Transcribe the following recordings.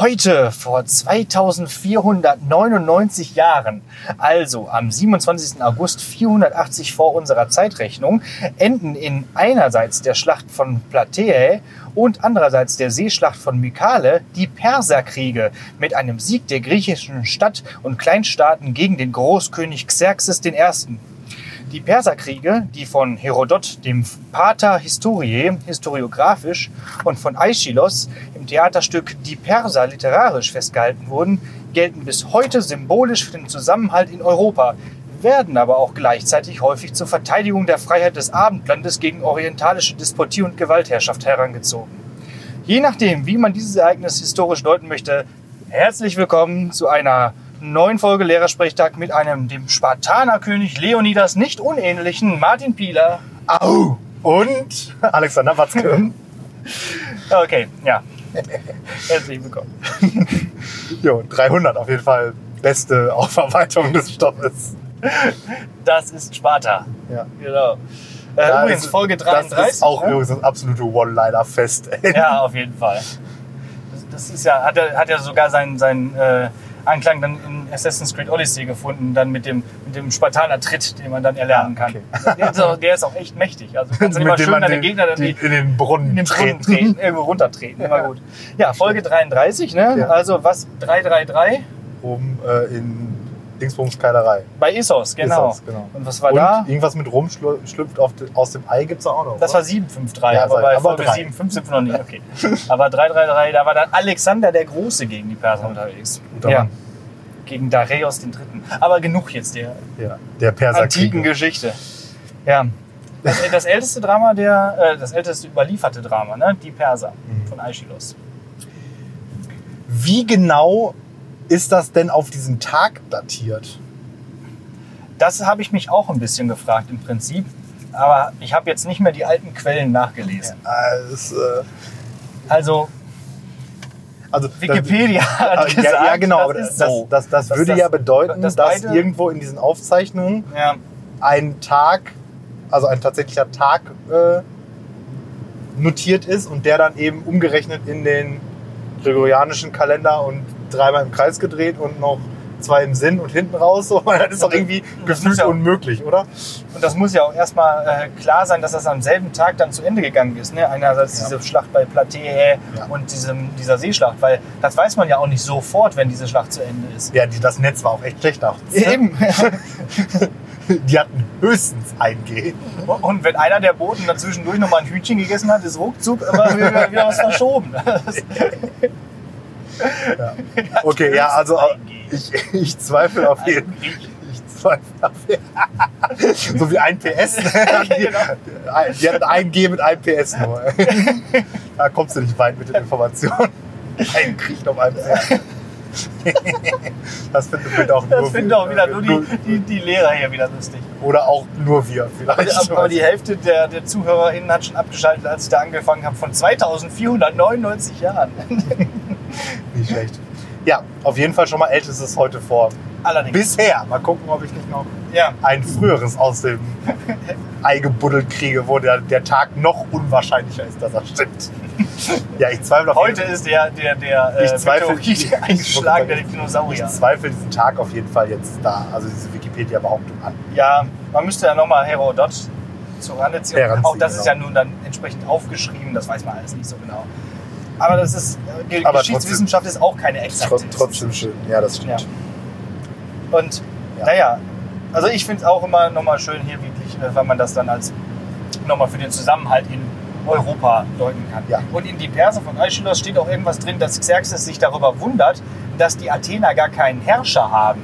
Heute, vor 2499 Jahren, also am 27. August 480 vor unserer Zeitrechnung, enden in einerseits der Schlacht von Plataea und andererseits der Seeschlacht von Mykale die Perserkriege mit einem Sieg der griechischen Stadt- und Kleinstaaten gegen den Großkönig Xerxes I. Die Perserkriege, die von Herodot, dem Pater Historiae, historiografisch, und von Aeschylos im Theaterstück Die Perser literarisch festgehalten wurden, gelten bis heute symbolisch für den Zusammenhalt in Europa, werden aber auch gleichzeitig häufig zur Verteidigung der Freiheit des Abendlandes gegen orientalische Despotie und Gewaltherrschaft herangezogen. Je nachdem, wie man dieses Ereignis historisch deuten möchte, herzlich willkommen zu einer neuen Folge Lehrersprechtag mit einem dem Spartanerkönig Leonidas nicht unähnlichen Martin Pieler. Au! Und Alexander Watzke. Okay, ja. Herzlich willkommen. jo, 300 auf jeden Fall. Beste Aufarbeitung des Stoffes. Das ist Sparta. Ja. Genau. Äh, Ja, übrigens, das- Folge Das 33. ist auch ne? übrigens das absolute One-Liner-Fest. Ja, auf jeden Fall. Das, das ist ja, hat er, hat er sogar seinen, seinen äh, Anklang dann in Assassin's Creed Odyssey gefunden, dann mit dem, mit dem Spartaner-Tritt, den man dann erlernen kann. okay. Der, ist auch, der ist auch echt mächtig. Also kannst du immer schön deine den- Gegner dann die in den Brunnen in den Brunnen treten. irgendwo runtertreten. Immer gut. Ja, Folge 33, ne? Ja. Also was? 333 Um äh, in Dingsbums Keilerei. bei Issos, genau. Issos, genau. Und was war Und da? irgendwas mit rumschlüpft aus dem Ei gibt es auch noch. Das oder? war 753, Ja, aber bei aber Folge drei. 755 sind wir noch nicht. Okay. Aber 333, da war dann Alexander der Große gegen die Perser unterwegs. Guter Ja. Mann. Gegen den Dritten. Aber genug jetzt der ja, der antiken Perserkrieg. Geschichte. Ja. Das, das älteste Drama, der, äh, das älteste überlieferte Drama, ne? Die Perser Mhm. von Aeschylus. Wie genau ist das denn auf diesen Tag datiert? Das habe ich mich auch ein bisschen gefragt im Prinzip. Aber ich habe jetzt nicht mehr die alten Quellen nachgelesen. Äh, Also also das- Wikipedia hat Ah, gesagt, ja, ja, genau. das das, so. das, das, würde das- ja bedeuten, dass dass, beide- irgendwo in diesen Aufzeichnungen Ja, ein Tag, also ein tatsächlicher Tag äh, notiert ist und der dann eben umgerechnet in den gregorianischen Kalender und dreimal im Kreis gedreht und noch zwei im Sinn und hinten raus. So, das ist doch irgendwie gefühlt unmöglich, oder? Und das muss ja auch erstmal äh, klar sein, dass das am selben Tag dann zu Ende gegangen ist. Ne? Einerseits Ja. diese Schlacht bei Plataea Ja. und diesem, dieser Seeschlacht, weil das weiß man ja auch nicht sofort, wenn diese Schlacht zu Ende ist. Ja, die, das Netz war auch echt schlecht nachts. Eben. Die hatten höchstens ein G. Und wenn einer der Boten dazwischendurch nochmal ein Hühnchen gegessen hat, ist ruckzuck immer wieder, wieder was verschoben. Ja. Okay, ja, also ich, ich zweifle auf jeden Ein Grieche. Ich zweifle auf jeden So wie ein PS. Die, die hatten ein G mit einem PS nur. Da kommst du nicht weit mit den Informationen. Ein Krieg auf einem PS. Das findet find auch nur Das finden auch wieder nur die, die, die Lehrer hier wieder lustig. Oder auch nur wir vielleicht. Aber die Hälfte der, der ZuhörerInnen hat schon abgeschaltet, als ich da angefangen habe, von 2499 Jahren. Nicht schlecht. Ja, auf jeden Fall schon mal ältestes heute vor. Allerdings. Bisher. Mal gucken, ob ich nicht noch ja. ein früheres aus dem Ei gebuddelt kriege, wo der, der Tag noch unwahrscheinlicher ist, dass er stimmt. Ja, ich zweifle auf Heute jeden ist der, der, der äh, Ich zweifle- Meteorit eingeschlagen, der Ich Dinosaurier. zweifle diesen Tag auf jeden Fall jetzt da, also diese Wikipedia-Behauptung an. Ja, man müsste ja nochmal Herodot zur Rande ziehen. Heranziehen, Auch das ist ja genau. nun dann entsprechend aufgeschrieben, das weiß man alles nicht so genau. Aber das ist, die Aber Geschichtswissenschaft ist auch keine exakte. Trotz, trotzdem schön. Ja, das Ja. stimmt. Und Ja. naja, also ich finde es auch immer nochmal schön hier wirklich, äh, weil man das dann als nochmal für den Zusammenhalt in Europa deuten kann. Ja. Und in die Perser von Aeschylus steht auch irgendwas drin, dass Xerxes sich darüber wundert, dass die Athener gar keinen Herrscher haben.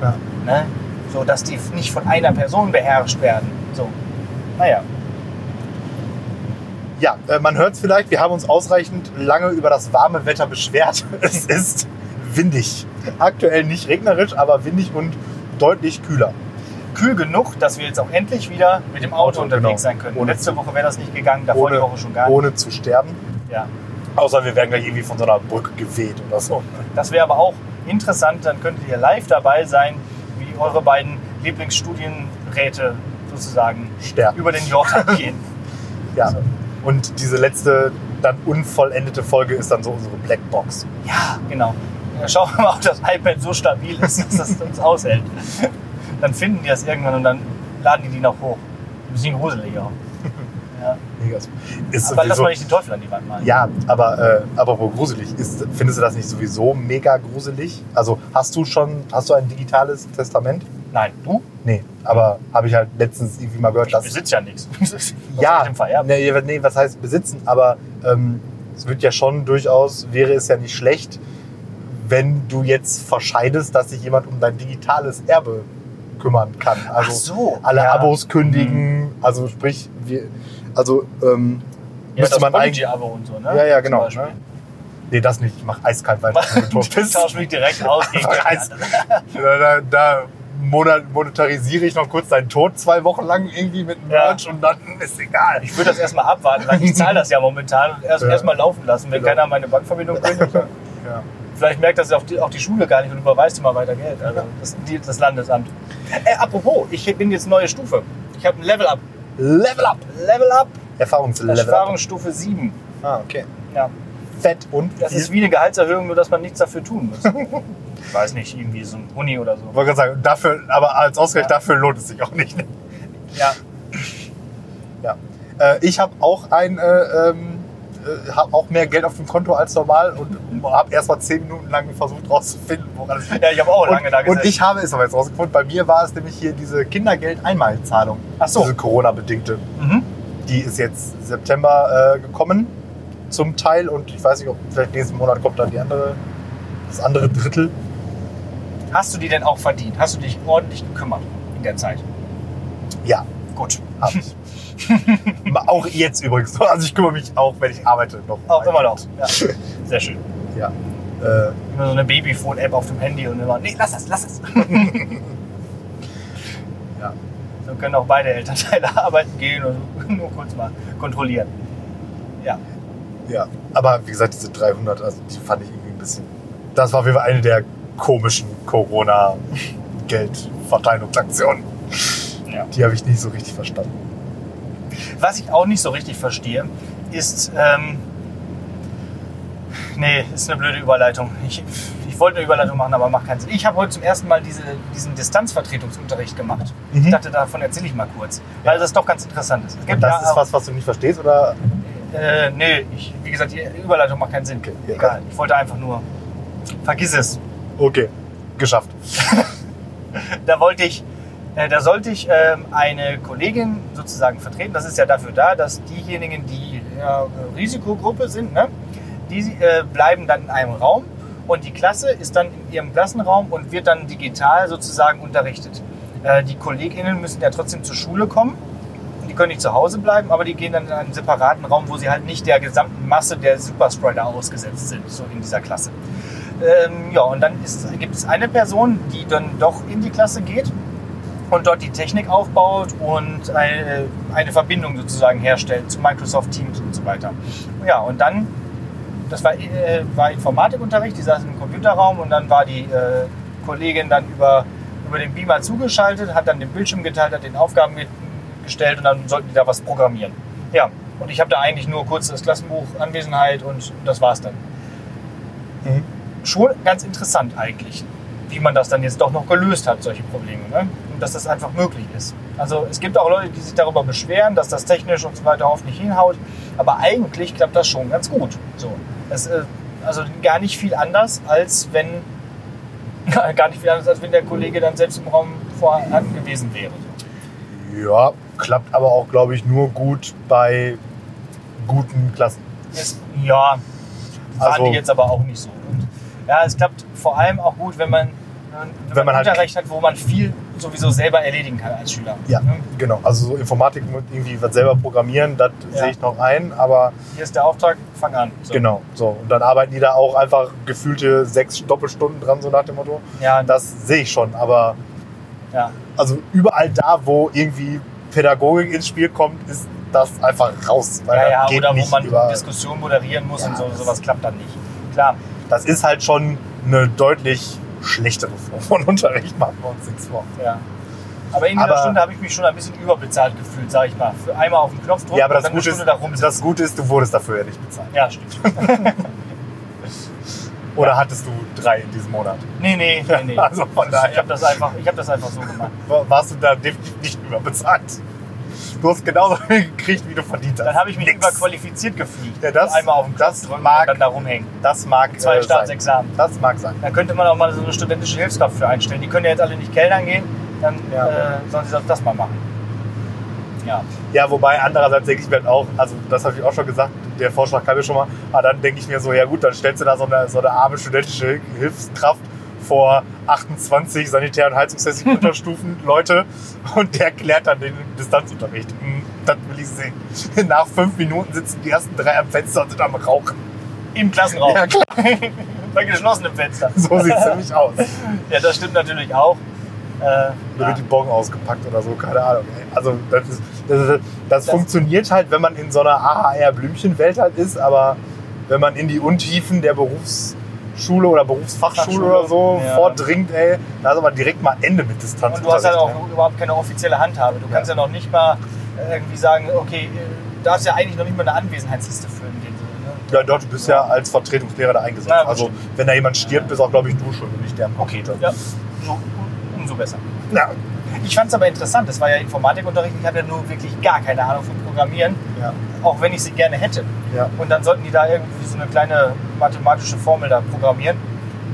Ja. Ne? So, dass die nicht von einer Person beherrscht werden. So. Naja. Ja, äh, man hört es vielleicht, wir haben uns ausreichend lange über das warme Wetter beschwert. Es ist windig. Aktuell nicht regnerisch, aber windig und deutlich kühler. Kühl genug, dass wir jetzt auch endlich wieder mit dem Auto Auto, unterwegs genau. sein können. Ohne Letzte Woche wäre das nicht gegangen, davor die Woche schon gar nicht. ohne zu sterben. Ja. Außer wir werden gleich irgendwie von so einer Brücke geweht oder so. Das wäre aber auch interessant, dann könntet ihr live dabei sein, wie eure beiden Lieblingsstudienräte sozusagen Sterben. über den Jordan gehen. Ja. So. Und diese letzte dann unvollendete Folge ist dann so unsere Blackbox. Ja, genau. Schauen wir mal, ob das iPad so stabil ist, dass das uns aushält. Dann finden die das irgendwann und dann laden die die noch hoch. Ein bisschen gruseliger. Ja. Mega. Ist Aber lass mal nicht den Teufel an die Wand malen. ja, aber äh, apropos gruselig, ist, findest du das nicht sowieso mega gruselig? Also hast du schon, hast du ein digitales Testament? Nein, du? Nee, aber habe ich halt letztens irgendwie mal gehört, Ich dass besitze ja nichts. Was ja, ich nee, nee, was heißt besitzen? Aber ähm, es wird ja schon durchaus, wäre es ja nicht schlecht, wenn du jetzt verscheidest, dass sich jemand um dein digitales Erbe kümmern kann. Also Ach so, alle ja. Abos kündigen, also sprich, wir, also ähm, Ja, müsste das man eigentlich. Abo und so, ne? Ja, ja, genau. Ne? Nee, das nicht. Ich mach eiskalt weiter. Ich tausche mich direkt aus gegen da, da, da monetarisiere ich noch kurz deinen Tod zwei Wochen lang irgendwie mit einem Ja. Merch und dann ist egal. Ich würde das erstmal abwarten, weil ich zahle das ja momentan und erst Ja. erstmal laufen lassen, wenn Genau. keiner meine Bankverbindung kündigt. Ja. Vielleicht merkt das auch die, auch die Schule gar nicht und überweist immer weiter Geld. Also das, das Landesamt. Äh, apropos, ich bin jetzt neue Stufe. Ich habe ein Level Up. Level up! Level Up, Erfahrungslevel. Erfahrungsstufe 7. Ah, okay. Ja, Fett und das viel. ist wie eine Gehaltserhöhung, nur dass man nichts dafür tun muss. ich weiß nicht, irgendwie so ein Huni oder so. Ich wollte gerade sagen, dafür, aber als Ausgleich Ja. dafür lohnt es sich auch nicht. Ja, Ja. Äh, ich habe auch ein, äh, ähm, äh, hab auch mehr Geld auf dem Konto als normal und habe erst mal zehn Minuten lang versucht rauszufinden, woran es ja ich habe auch lange da und, gesessen. und ich habe es aber jetzt rausgefunden. Bei mir war es nämlich hier diese Kindergeld-Einmalzahlung. Ach so. Diese Corona-bedingte. mhm. Die ist jetzt September äh, gekommen zum Teil und ich weiß nicht, ob vielleicht nächsten Monat kommt dann die andere, das andere Drittel. Hast du die denn auch verdient? Hast du dich ordentlich gekümmert in der Zeit? Ja, Gut. habe ich. auch jetzt übrigens. Also ich kümmere mich auch, wenn ich arbeite, noch. Auch immer noch. Ja. Sehr schön. Ja. Äh, Immer so eine Babyphone-App auf dem Handy und immer, nee, lass das, lass das. ja. So können auch beide Elternteile arbeiten gehen und nur kurz mal kontrollieren. Ja. Ja, aber wie gesagt, diese 300, also die fand ich irgendwie ein bisschen. Das war auf jeden Fall eine der komischen Corona-Geldverteilungsaktionen. ja. Die habe ich nicht so richtig verstanden. Was ich auch nicht so richtig verstehe, ist. Ähm, nee, ist eine blöde Überleitung. Ich, ich wollte eine Überleitung machen, aber macht keinen Sinn. Ich habe heute zum ersten Mal diese, diesen Distanzvertretungsunterricht gemacht. Mhm. Ich dachte, davon erzähle ich mal kurz, weil das doch ganz interessant ist. Es Und das ja ist was, was du nicht verstehst, oder? Äh, nee, ich, wie gesagt, die Überleitung macht keinen Sinn. Okay, ja. Egal, ich wollte einfach nur. Vergiss es. Okay, geschafft. Da wollte ich, da sollte ich ähm, eine Kollegin sozusagen vertreten. Das ist ja dafür da, dass diejenigen, die äh, Risikogruppe sind, ne, die äh, bleiben dann in einem Raum und die Klasse ist dann in ihrem Klassenraum und wird dann digital sozusagen unterrichtet. Äh, die KollegInnen müssen ja trotzdem zur Schule kommen. Die können nicht zu Hause bleiben, aber die gehen dann in einen separaten Raum, wo sie halt nicht der gesamten Masse der Superspreader ausgesetzt sind, so in dieser Klasse. Ähm, ja, und dann gibt es eine Person, die dann doch in die Klasse geht und dort die Technik aufbaut und eine, eine Verbindung sozusagen herstellt zu Microsoft Teams und so weiter. Ja, und dann, das war, äh, war Informatikunterricht, die saß im Computerraum und dann war die äh, Kollegin dann über, über den Beamer zugeschaltet, hat dann den Bildschirm geteilt, hat den Aufgaben ge- gestellt und dann sollten die da was programmieren. Ja, und ich habe da eigentlich nur kurz das Klassenbuch, Anwesenheit und das war's dann Mhm. schon ganz interessant eigentlich, wie man das dann jetzt doch noch gelöst hat, solche Probleme. Ne? Und dass das einfach möglich ist. Also es gibt auch Leute, die sich darüber beschweren, dass das technisch und so weiter oft nicht hinhaut. Aber eigentlich klappt das schon ganz gut. So. Es, äh, also gar nicht viel anders, als wenn gar nicht viel anders, als wenn der Kollege dann selbst im Raum vorhanden gewesen wäre. Ja, klappt aber auch, glaube ich, nur gut bei guten Klassen. Es, ja, waren Also- die jetzt aber auch nicht so. Und, ja, es klappt vor allem auch gut, wenn man, wenn Wenn man, man halt- Unterricht hat, wo man viel sowieso selber erledigen kann als Schüler. Ja, Ne? genau. Also so Informatik mit irgendwie was selber programmieren, das Ja. sehe ich noch ein, aber Hier ist der Auftrag, fang an. So. genau. So. Und dann arbeiten die da auch einfach gefühlte sechs Doppelstunden dran, so nach dem Motto. Ja, Das sehe ich schon, aber ja. also überall da, wo irgendwie Pädagogik ins Spiel kommt, ist das einfach raus. Weil ja, ja geht oder wo nicht man über, Diskussion moderieren muss Ja, und so, sowas klappt dann nicht. Klar, Das ist halt schon eine deutlich schlechtere Form von Unterricht, machen wir uns nichts vor. ja. Aber in dieser Stunde habe ich mich schon ein bisschen überbezahlt gefühlt, sag ich mal. Für einmal auf den Knopf drücken Ja, aber und das dann eine Gute, Stunde ist, da rumsitzen. das Gute ist, du wurdest dafür ja nicht bezahlt. Ja, stimmt. Oder hattest du drei in diesem Monat? Nee, nee, nee, nee. Also von daher. Ich habe das, einfach- ich hab das einfach so gemacht. War- Warst du da definitiv nicht überbezahlt? Du hast genauso viel gekriegt, wie du verdient hast. Dann habe ich mich überqualifiziert gefühlt. Ja, das- einmal auf Knopf das mag- und dann da rumhängen. Das mag Zwei äh, Staatsexamen. Sein. Das mag sein. Da könnte man auch mal so eine studentische Hilfskraft für einstellen. Die können ja jetzt alle nicht Kellnern gehen, dann Ja. äh, sollen sie das mal machen. Ja. Ja, wobei andererseits denke ich mir halt auch, also das habe ich auch schon gesagt, der Vorschlag kam mir schon mal, aber dann denke ich mir so, ja gut, dann stellst du da so eine, so eine arme studentische Hilfskraft vor 28 Sanitär- und Heizungstechnik Unterstufen Leute und der klärt dann den Distanzunterricht. Hm, Das will ich sehen. Nach fünf Minuten sitzen die ersten drei am Fenster und sind am Rauchen. Im Klassenraum. Ja, klar. Bei geschlossenem Fenster. So sieht es nämlich aus. Ja, das stimmt natürlich auch. Äh, Da ja. wird die Bon ausgepackt oder so, keine Ahnung. Also das, ist, das, das, Das- funktioniert halt, wenn man in so einer AHR-Blümchenwelt halt ist, aber wenn man in die Untiefen der Berufsschule oder Berufsfachschule Fachschule, oder so ja. vordringt, ey, da ist aber direkt mal Ende mit Distanz. Und du hast halt auch überhaupt keine offizielle Handhabe. Du kannst ja noch nicht mal irgendwie sagen, okay, du darfst ja eigentlich noch nicht mal eine Anwesenheitsliste führen Sinne. Ne? Ja, dort, du bist ja als Vertretungslehrer da eingesetzt. Na, also wenn da jemand stirbt, bist auch, glaube ich, du schon und nicht der am Okay, ja, so, umso besser. Ja. Ich fand es aber interessant, das war ja Informatikunterricht, ich hatte nur wirklich gar keine Ahnung von Programmieren, Ja. auch wenn ich sie gerne hätte. Ja. Und dann sollten die da irgendwie so eine kleine mathematische Formel da programmieren.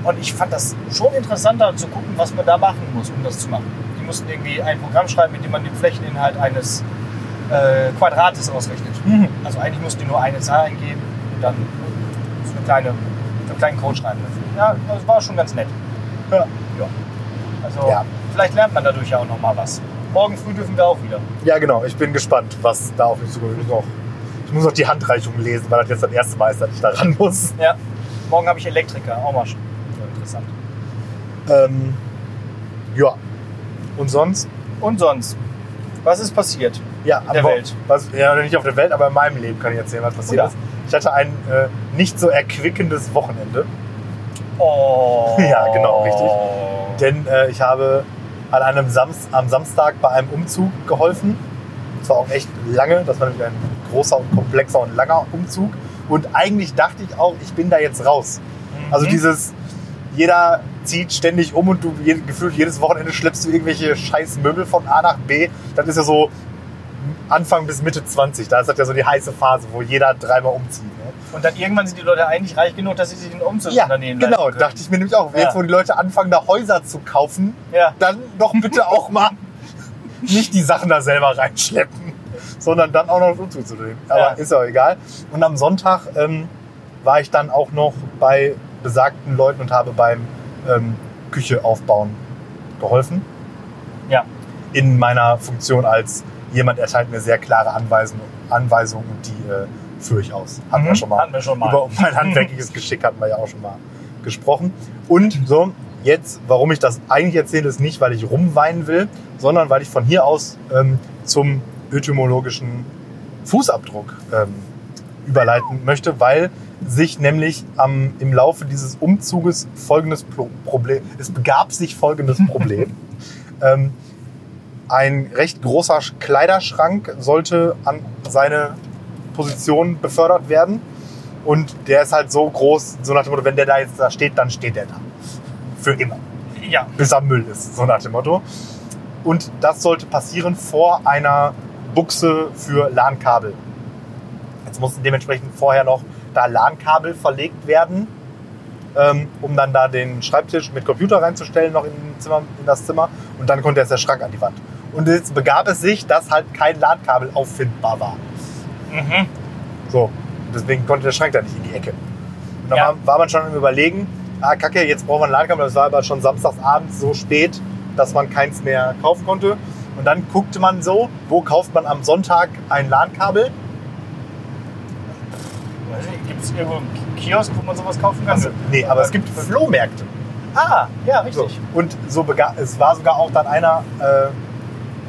Und ich fand das schon interessanter zu gucken, was man da machen muss, um das zu machen. Die mussten irgendwie ein Programm schreiben, mit dem man den Flächeninhalt eines äh, Quadrates ausrechnet. Mhm. Also eigentlich mussten die nur eine Zahl eingeben und dann so, eine kleine, so einen kleinen Code schreiben. Ja, das war schon ganz nett. Ja. Ja. Also Ja. Vielleicht lernt man dadurch ja auch noch mal was. Morgen früh dürfen wir auch wieder. ja, genau. Ich bin gespannt, was da auf mich zukommt. Ich muss noch, ich muss noch die Handreichung lesen, weil das jetzt das erste Mal ist, dass ich da ran muss. Ja. Morgen habe ich Elektriker, auch mal schon. Interessant. Ähm, ja. Und sonst? Und sonst? Was ist passiert? Ja, der am Wo- Welt. Was, ja, nicht auf der Welt, aber in meinem Leben kann ich erzählen, was passiert ja. ist. Ich hatte ein äh, nicht so erquickendes Wochenende. Oh. Ja, genau, richtig. Denn äh, ich habe an einem Samst am Samstag bei einem Umzug geholfen. Das war auch echt lange. Das war nämlich ein großer und komplexer und langer Umzug. Und eigentlich dachte ich auch, ich bin da jetzt raus. Mhm. Also dieses, jeder zieht ständig um und du gefühlt jedes Wochenende schleppst du irgendwelche scheiß Möbel von A nach B. Das ist ja so Anfang bis Mitte 20. Da ist das ja so die heiße Phase, wo jeder dreimal umzieht. Ne? Und dann irgendwann sind die Leute eigentlich reich genug, dass sie sich den Umzug Ja, unternehmen genau. Dachte ich mir nämlich auch. Ja. Jetzt, wo die Leute anfangen, da Häuser zu kaufen, Ja. dann doch bitte auch mal nicht die Sachen da selber reinschleppen, sondern dann auch noch einen Umzug zu nehmen. Aber Ja. ist auch egal. Und am Sonntag ähm, war ich dann auch noch bei besagten Leuten und habe beim ähm, Küche aufbauen geholfen. Ja. In meiner Funktion als jemand erteilt mir sehr klare Anweisungen, Anweisungen und die äh, führe ich aus. Hatten wir Mhm, schon mal. hatten wir schon mal. Über mein handwerkliches Geschick hatten wir ja auch schon mal gesprochen. Und so, jetzt, warum ich das eigentlich erzähle, ist nicht, weil ich rumweinen will, sondern weil ich von hier aus ähm, zum etymologischen Fußabdruck ähm, überleiten möchte, weil sich nämlich am, im Laufe dieses Umzuges folgendes Pro Problem, es begab sich folgendes Problem. ähm, ein recht großer Sch- Kleiderschrank sollte an seine Position befördert werden. Und der ist halt so groß, so nach dem Motto, wenn der da jetzt da steht, dann steht der da. Für immer. Ja. Bis er Müll ist, so nach dem Motto. Und das sollte passieren vor einer Buchse für LAN-Kabel. Jetzt mussten dementsprechend vorher noch da LAN-Kabel verlegt werden, ähm, um dann da den Schreibtisch mit Computer reinzustellen, noch in, Zimmer, in das Zimmer. Und dann konnte jetzt der Schrank an die Wand. Und jetzt begab es sich, dass halt kein LAN-Kabel auffindbar war. Mhm. So, deswegen konnte der Schrank da nicht in die Ecke. Und dann Ja. war, man schon im Überlegen, ah kacke, jetzt brauchen wir ein LAN-Kabel. Das war aber schon samstagsabends so spät, dass man keins mehr kaufen konnte. Und dann guckte man so, wo kauft man am Sonntag ein LAN-Kabel? Gibt es irgendwo einen Kiosk, wo man sowas kaufen kann? Also, nee, aber es gibt Flohmärkte. Ah, ja, So. richtig. Und so es war sogar auch dann einer, äh,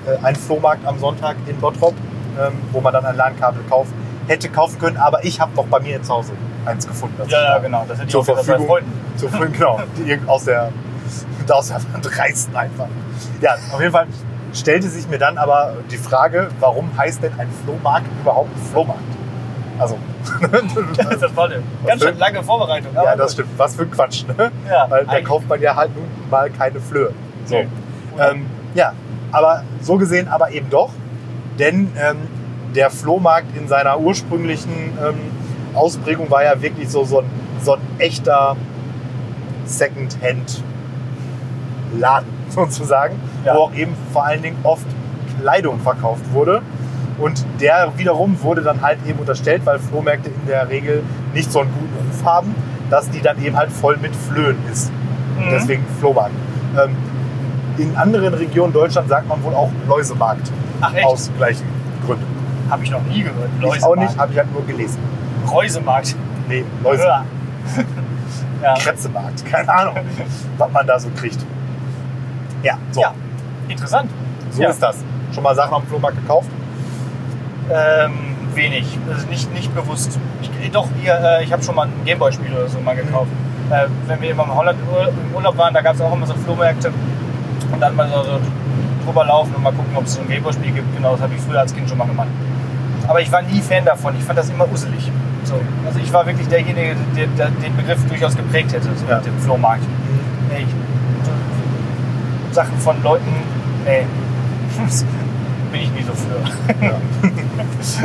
äh, ein Flohmarkt am Sonntag in Bottrop, ähm, wo man dann ein LAN-Kabel kaufen, hätte kaufen können. Aber ich habe noch bei mir zu Hause eins gefunden. das Ja, ja, da genau. Das hätte ich zur auch Verfügung. Freunden. Zur Verfügung, genau. Aus der, aus der Wand reißen einfach. Ja, auf jeden Fall stellte sich mir dann aber die Frage, warum heißt denn ein Flohmarkt überhaupt Flohmarkt? Also, Das war eine ganz schön lange Vorbereitung. ja, das stimmt. Was für ein Quatsch, ne? Ja, Weil da kauft man ja halt nun mal keine Flöhe. So. Nee. Ähm, ja, aber so gesehen aber eben doch. Denn ähm, der Flohmarkt in seiner ursprünglichen ähm, Ausprägung war ja wirklich so, so, ein, so ein echter Second-Hand-Laden sozusagen, Ja. wo auch eben vor allen Dingen oft Kleidung verkauft wurde. Und der wiederum wurde dann halt eben unterstellt, weil Flohmärkte in der Regel nicht so einen guten Ruf haben, dass die dann eben halt voll mit Flöhen ist. Mhm. Deswegen Flohmarkt. Ähm, in anderen Regionen Deutschlands sagt man wohl auch Läusemarkt. Ach echt? Aus gleichen Gründen. Habe ich noch nie gehört. Ich auch nicht, habe ich halt nur gelesen. Reusemarkt. Nee, Läuse. Ja. Kretzemarkt. Keine Ahnung, was man da so kriegt. Ja, so, ja, interessant. so ja. ist das. Schon mal Sachen am Flohmarkt gekauft? Ähm, wenig, also nicht, nicht bewusst. Ich, doch, hier, äh, ich habe schon mal ein Gameboy-Spiel oder so mal gekauft. Äh, wenn wir immer in Holland im Urlaub waren, da gab es auch immer so Flohmärkte und dann mal so, so drüber laufen und mal gucken, ob es so ein Gameboy-Spiel gibt. Genau, das habe ich früher als Kind schon mal gemacht. Aber ich war nie Fan davon. Ich fand das immer uselig. So. Also ich war wirklich derjenige, der, der den Begriff durchaus geprägt hätte, so Ja. mit dem Flohmarkt. Nee, ich, so Sachen von Leuten, nee, bin ich nie so für. Ja.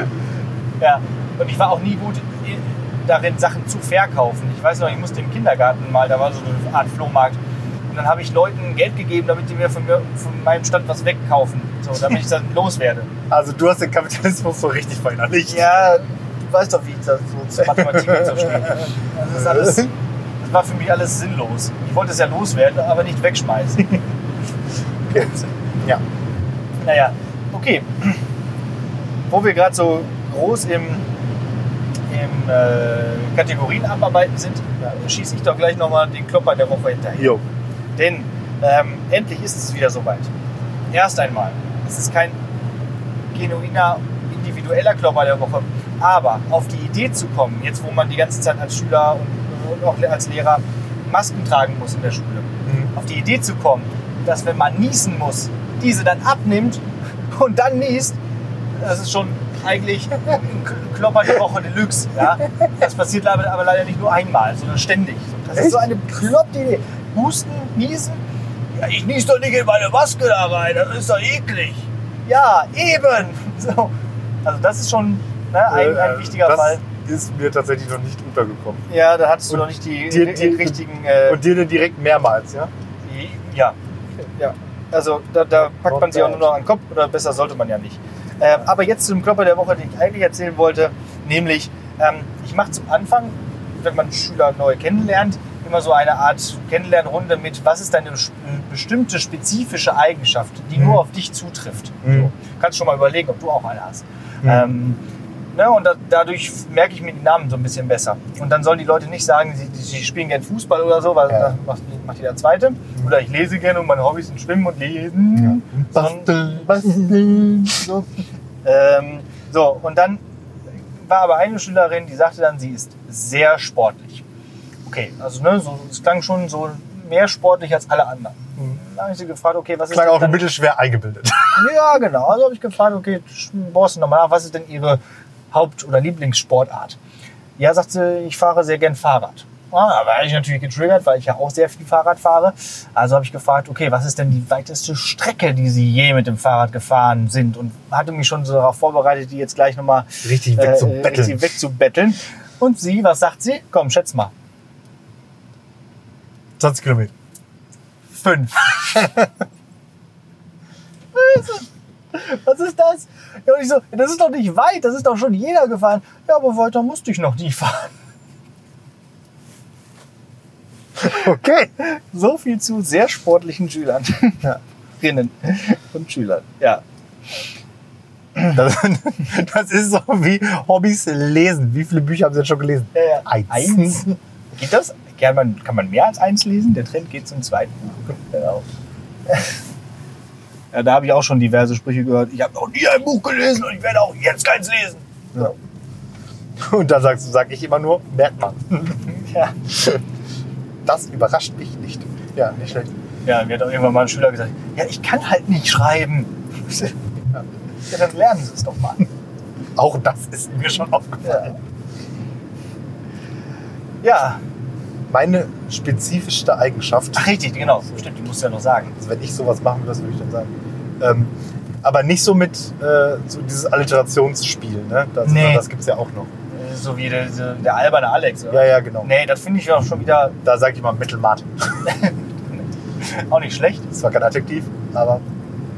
Ja, und ich war auch nie gut darin, Sachen zu verkaufen. Ich weiß noch, ich musste im Kindergarten mal, da war so eine Art Flohmarkt. Dann habe ich Leuten Geld gegeben, damit die mir von, mir, von meinem Stand was wegkaufen. So, damit ich das loswerde. Also du hast den Kapitalismus so richtig verinnerlicht. Ja, du weißt doch, wie ich das so zur Mathematik und so stehe. Das ist alles, das war für mich alles sinnlos. Ich wollte es ja loswerden, aber nicht wegschmeißen. Okay. Ja. Naja, okay. Wo wir gerade so groß im, im äh, Kategorien abarbeiten sind, schieße ich doch gleich nochmal den Klopper der Woche hinterher. Jo. Denn ähm, endlich ist es wieder soweit. Erst einmal, es ist kein genuiner, individueller Klopper der Woche, aber auf die Idee zu kommen, jetzt wo man die ganze Zeit als Schüler und, und auch als Lehrer Masken tragen muss in der Schule, Mhm. auf die Idee zu kommen, dass wenn man niesen muss, diese dann abnimmt und dann niest, das ist schon eigentlich Klopper der Woche Deluxe. Ja? Das passiert aber, leider nicht nur einmal, sondern ständig. Das ist so eine bekloppte Idee. Husten, niesen, ja, ich nies doch nicht in meine Maske da rein, das ist doch eklig. Ja, eben. So. Also das ist schon ne, ein, ein Äh, wichtiger das Fall. ist mir tatsächlich noch nicht untergekommen. Ja, da hattest du Und noch nicht die, die- die, richtigen... Äh, Und dir dann direkt mehrmals, ja? ja. ja. Also da, da packt man sie auch nur noch an den Kopf, oder besser sollte man ja nicht. Ähm, aber jetzt zum Klopper der Woche, den ich eigentlich erzählen wollte, nämlich ähm, ich mache zum Anfang, wenn man Schüler neu kennenlernt, immer so eine Art Kennenlernrunde mit, was ist deine sch- bestimmte spezifische Eigenschaft, die Mhm. nur auf dich zutrifft. Mhm. So. Kannst schon mal überlegen, ob du auch eine hast. Mhm. Ähm, ne, und da, dadurch merke ich mir die Namen so ein bisschen besser. Und dann sollen die Leute nicht sagen, sie, sie spielen gern Fußball oder so, weil Ja. das macht, macht jeder Zweite. Oder ich lese gerne und meine Hobbys sind Schwimmen und Lesen. Basteln, basteln. So. Ähm, so, und dann war aber eine Schülerin, die sagte dann, sie ist sehr sportlich. Okay, also ne, so, es klang schon so mehr sportlich als alle anderen. Dann habe ich sie gefragt, okay, was ist Klang auch dann, mittelschwer eingebildet. Ja, genau. Also habe ich gefragt, okay, bohrst du nochmal nach, was ist denn Ihre Haupt- oder Lieblingssportart? Ja, sagt sie, ich fahre sehr gern Fahrrad. Ah, da war ich natürlich getriggert, weil ich ja auch sehr viel Fahrrad fahre. Also habe ich gefragt, okay, was ist denn die weiteste Strecke, die Sie je mit dem Fahrrad gefahren sind? Und hatte mich schon so darauf vorbereitet, die jetzt gleich nochmal Richtig äh, wegzubetteln. richtig wegzubetteln. Und sie, was sagt sie? Komm, schätz mal. 20 Kilometer. Fünf. Was ist das? Ja, und ich so, das ist doch nicht weit, das ist doch schon jeder gefahren. Ja, aber weiter musste ich noch nie fahren. Okay. So viel zu sehr sportlichen Schülern. Ja. Rinnen und Schülern. Ja. Das, das ist so wie Hobbys lesen. Wie viele Bücher haben Sie denn schon gelesen? ja, ja. Eins. Eins. Geht das? Kann man, kann man mehr als eins lesen? Der Trend geht zum zweiten Buch. Genau. Ja, da habe ich auch schon diverse Sprüche gehört. Ich habe noch nie ein Buch gelesen und ich werde auch jetzt keins lesen. Ja. Und sagst du, sag ich immer nur, merkt man. Ja. Das überrascht mich nicht. Ja, nicht schlecht. Ja, mir hat auch irgendwann mal ein Schüler gesagt, ja, ich kann halt nicht schreiben. Ja, dann lernen Sie es doch mal. Auch das ist mir schon aufgefallen. Ja, Meine spezifischste Eigenschaft, ach richtig, genau. Stimmt, die musst du ja noch sagen. also wenn ich sowas machen würde, was würde ich dann sagen? Ähm, aber nicht so mit äh, so dieses Alliterationsspiel, ne? Das, Nee. das gibt es ja auch noch. Äh, So wie der, der, alberne Alex, oder? Ja, ja, genau. Nee, das finde ich auch schon wieder Da sage ich mal Mittelmatt. auch nicht schlecht. Das war kein Adjektiv, aber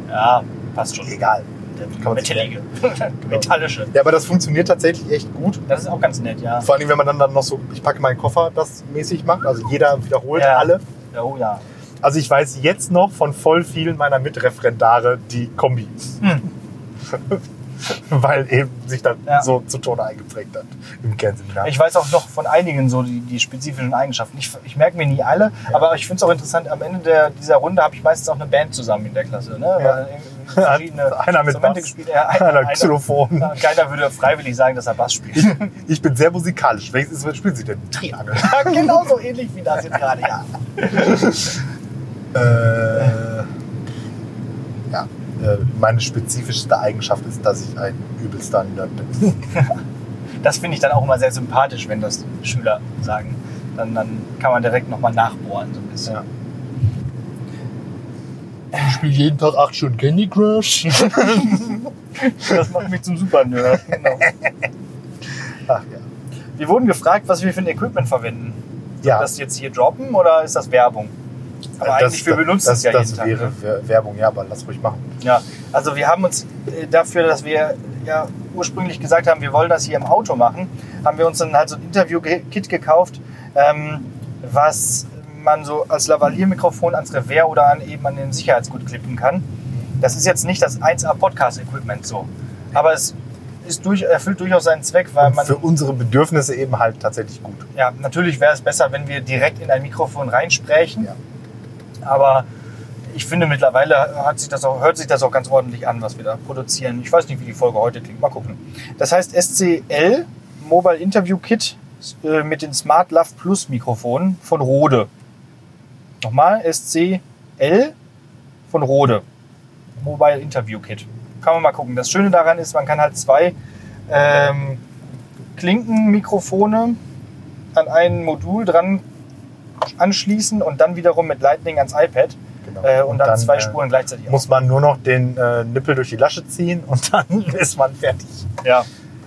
Ja, passt schon. egal. Metallige. Metallische. Ja, aber das funktioniert tatsächlich echt gut. Das ist auch ganz nett, ja. Vor allem, wenn man dann, dann noch so, ich packe meinen Koffer, das mäßig macht. Also jeder wiederholt Ja. alle. ja oh ja. Also ich weiß jetzt noch von voll vielen meiner Mitreferendare die Kombi. Hm. Weil eben sich dann Ja. so zu Tode eingeprägt hat im Kernseminar. Ich weiß auch noch von einigen so die, die spezifischen Eigenschaften. Ich, ich merke mir nie alle, aber ich finde es auch interessant, am Ende der, dieser Runde habe ich meistens auch eine Band zusammen in der Klasse. Ne? Ja. Weil verschiedene Einer mit Bass, gespielt. Ja, einer Xylophon. Ja, Keiner würde freiwillig sagen, dass er Bass spielt. Ich bin sehr musikalisch. Welches spielen Sie denn? Triangel. Ja, Genauso ähnlich wie das jetzt gerade, ja. äh, ja, äh, meine spezifischste Eigenschaft ist, dass ich ein übelster Nerd bin. Das finde ich dann auch immer sehr sympathisch, wenn das Schüler sagen. Dann, dann kann man direkt nochmal nachbohren, so ein bisschen. Ja. Ich spiele jeden Tag acht Stunden Candy Crush. Das macht mich zum Super-Nerd. Genau. Ach ja. Wir wurden gefragt, was wir für ein Equipment verwenden. Ja, Das jetzt hier droppen oder ist das Werbung? Aber das, eigentlich, wir benutzen das, es ja das jeden Tag. wäre ne? Wer- Werbung, ja, aber lass ruhig machen. Ja, also wir haben uns äh, dafür, dass wir ja ursprünglich gesagt haben, wir wollen das hier im Auto machen, haben wir uns dann halt so ein Interview-Kit gekauft, ähm, was man so als Lavalier-Mikrofon ans Revers oder an, eben an den Sicherheitsgurt klippen kann. Das ist jetzt nicht das 1A Podcast-Equipment so, aber es ist durch, erfüllt durchaus seinen Zweck, weil man für unsere Bedürfnisse eben halt tatsächlich gut. ja, natürlich wäre es besser, wenn wir direkt in ein Mikrofon reinsprechen. Ja. Aber ich finde, mittlerweile hat sich das auch, hört sich das auch ganz ordentlich an, was wir da produzieren. Ich weiß nicht, wie die Folge heute klingt. Mal gucken. Das heißt SCL Mobile Interview Kit äh, mit den Smart Love Plus Mikrofonen von Rode. Nochmal, SCL von Rode. Mobile Interview Kit. Kann man mal gucken. Das Schöne daran ist, man kann halt zwei ähm, Klinkenmikrofone an ein Modul dran anschließen und dann wiederum mit Lightning ans iPad Genau. äh, und, dann, zwei äh, Spuren gleichzeitig. Muss man nur noch den äh, Nippel durch die Lasche ziehen und dann ist man fertig. ja,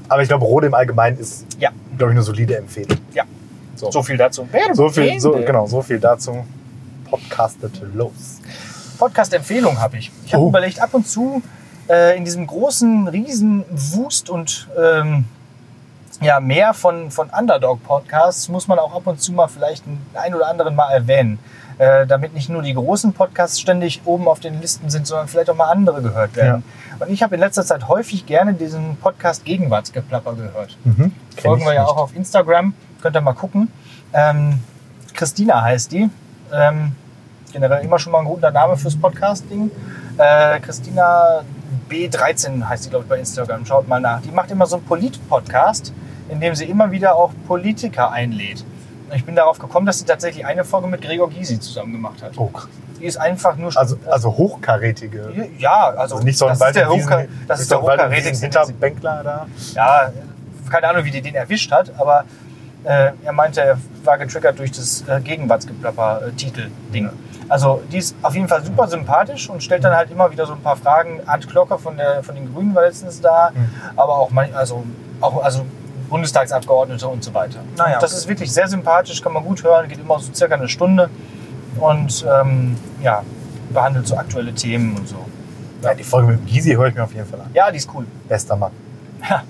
Aber ich glaube, Rode im Allgemeinen ist, ja, glaube ich, eine solide Empfehlung. ja. So, So viel dazu. so viel, so, genau, so viel dazu. Podcastete los. Podcast-Empfehlung habe ich. Ich habe Oh. überlegt, ab und zu äh, in diesem großen, riesen Wust und ähm, ja, mehr von, von Underdog-Podcasts muss man auch ab und zu mal vielleicht einen ein oder anderen mal erwähnen. Äh, damit nicht nur die großen Podcasts ständig oben auf den Listen sind, sondern vielleicht auch mal andere gehört werden. Und ich habe in letzter Zeit häufig gerne diesen Podcast Gegenwartsgeplapper gehört. Mhm. Folgen wir ja auch auf Instagram. Könnt ihr mal gucken. Ähm, Christina heißt die. Ähm, generell immer schon mal ein guter Name fürs Podcasting. Äh, Christina B13 heißt sie, glaube ich, bei Instagram. Schaut mal nach. Die macht immer so einen Polit-Podcast, in dem sie immer wieder auch Politiker einlädt. Und Ich bin darauf gekommen, dass sie tatsächlich eine Folge mit Gregor Gysi zusammen gemacht hat. Oh. Die ist einfach nur... also, also hochkarätige. ja, also, Also nicht so ein das ist der, Hochka das ist der hochkarätigste. Hinterbänkler da. Ja, keine Ahnung, wie die den erwischt hat, aber äh, er meinte, er war getriggert durch das äh, Gegenwartsgeplapper-Titel-Ding. Also die ist auf jeden Fall super sympathisch und stellt dann halt immer wieder so ein paar Fragen. Art Glocke von, der, von den Grünen war letztens da, Mhm. aber auch, manch, also, auch also Bundestagsabgeordnete und so weiter. Naja, das ist wirklich sehr sympathisch, kann man gut hören, geht immer so circa eine Stunde und ähm, ja, behandelt so aktuelle Themen und so. Ja, die Folge mit Gysi höre ich mir auf jeden Fall an. Ja, die ist cool. Bester Mann. Ja.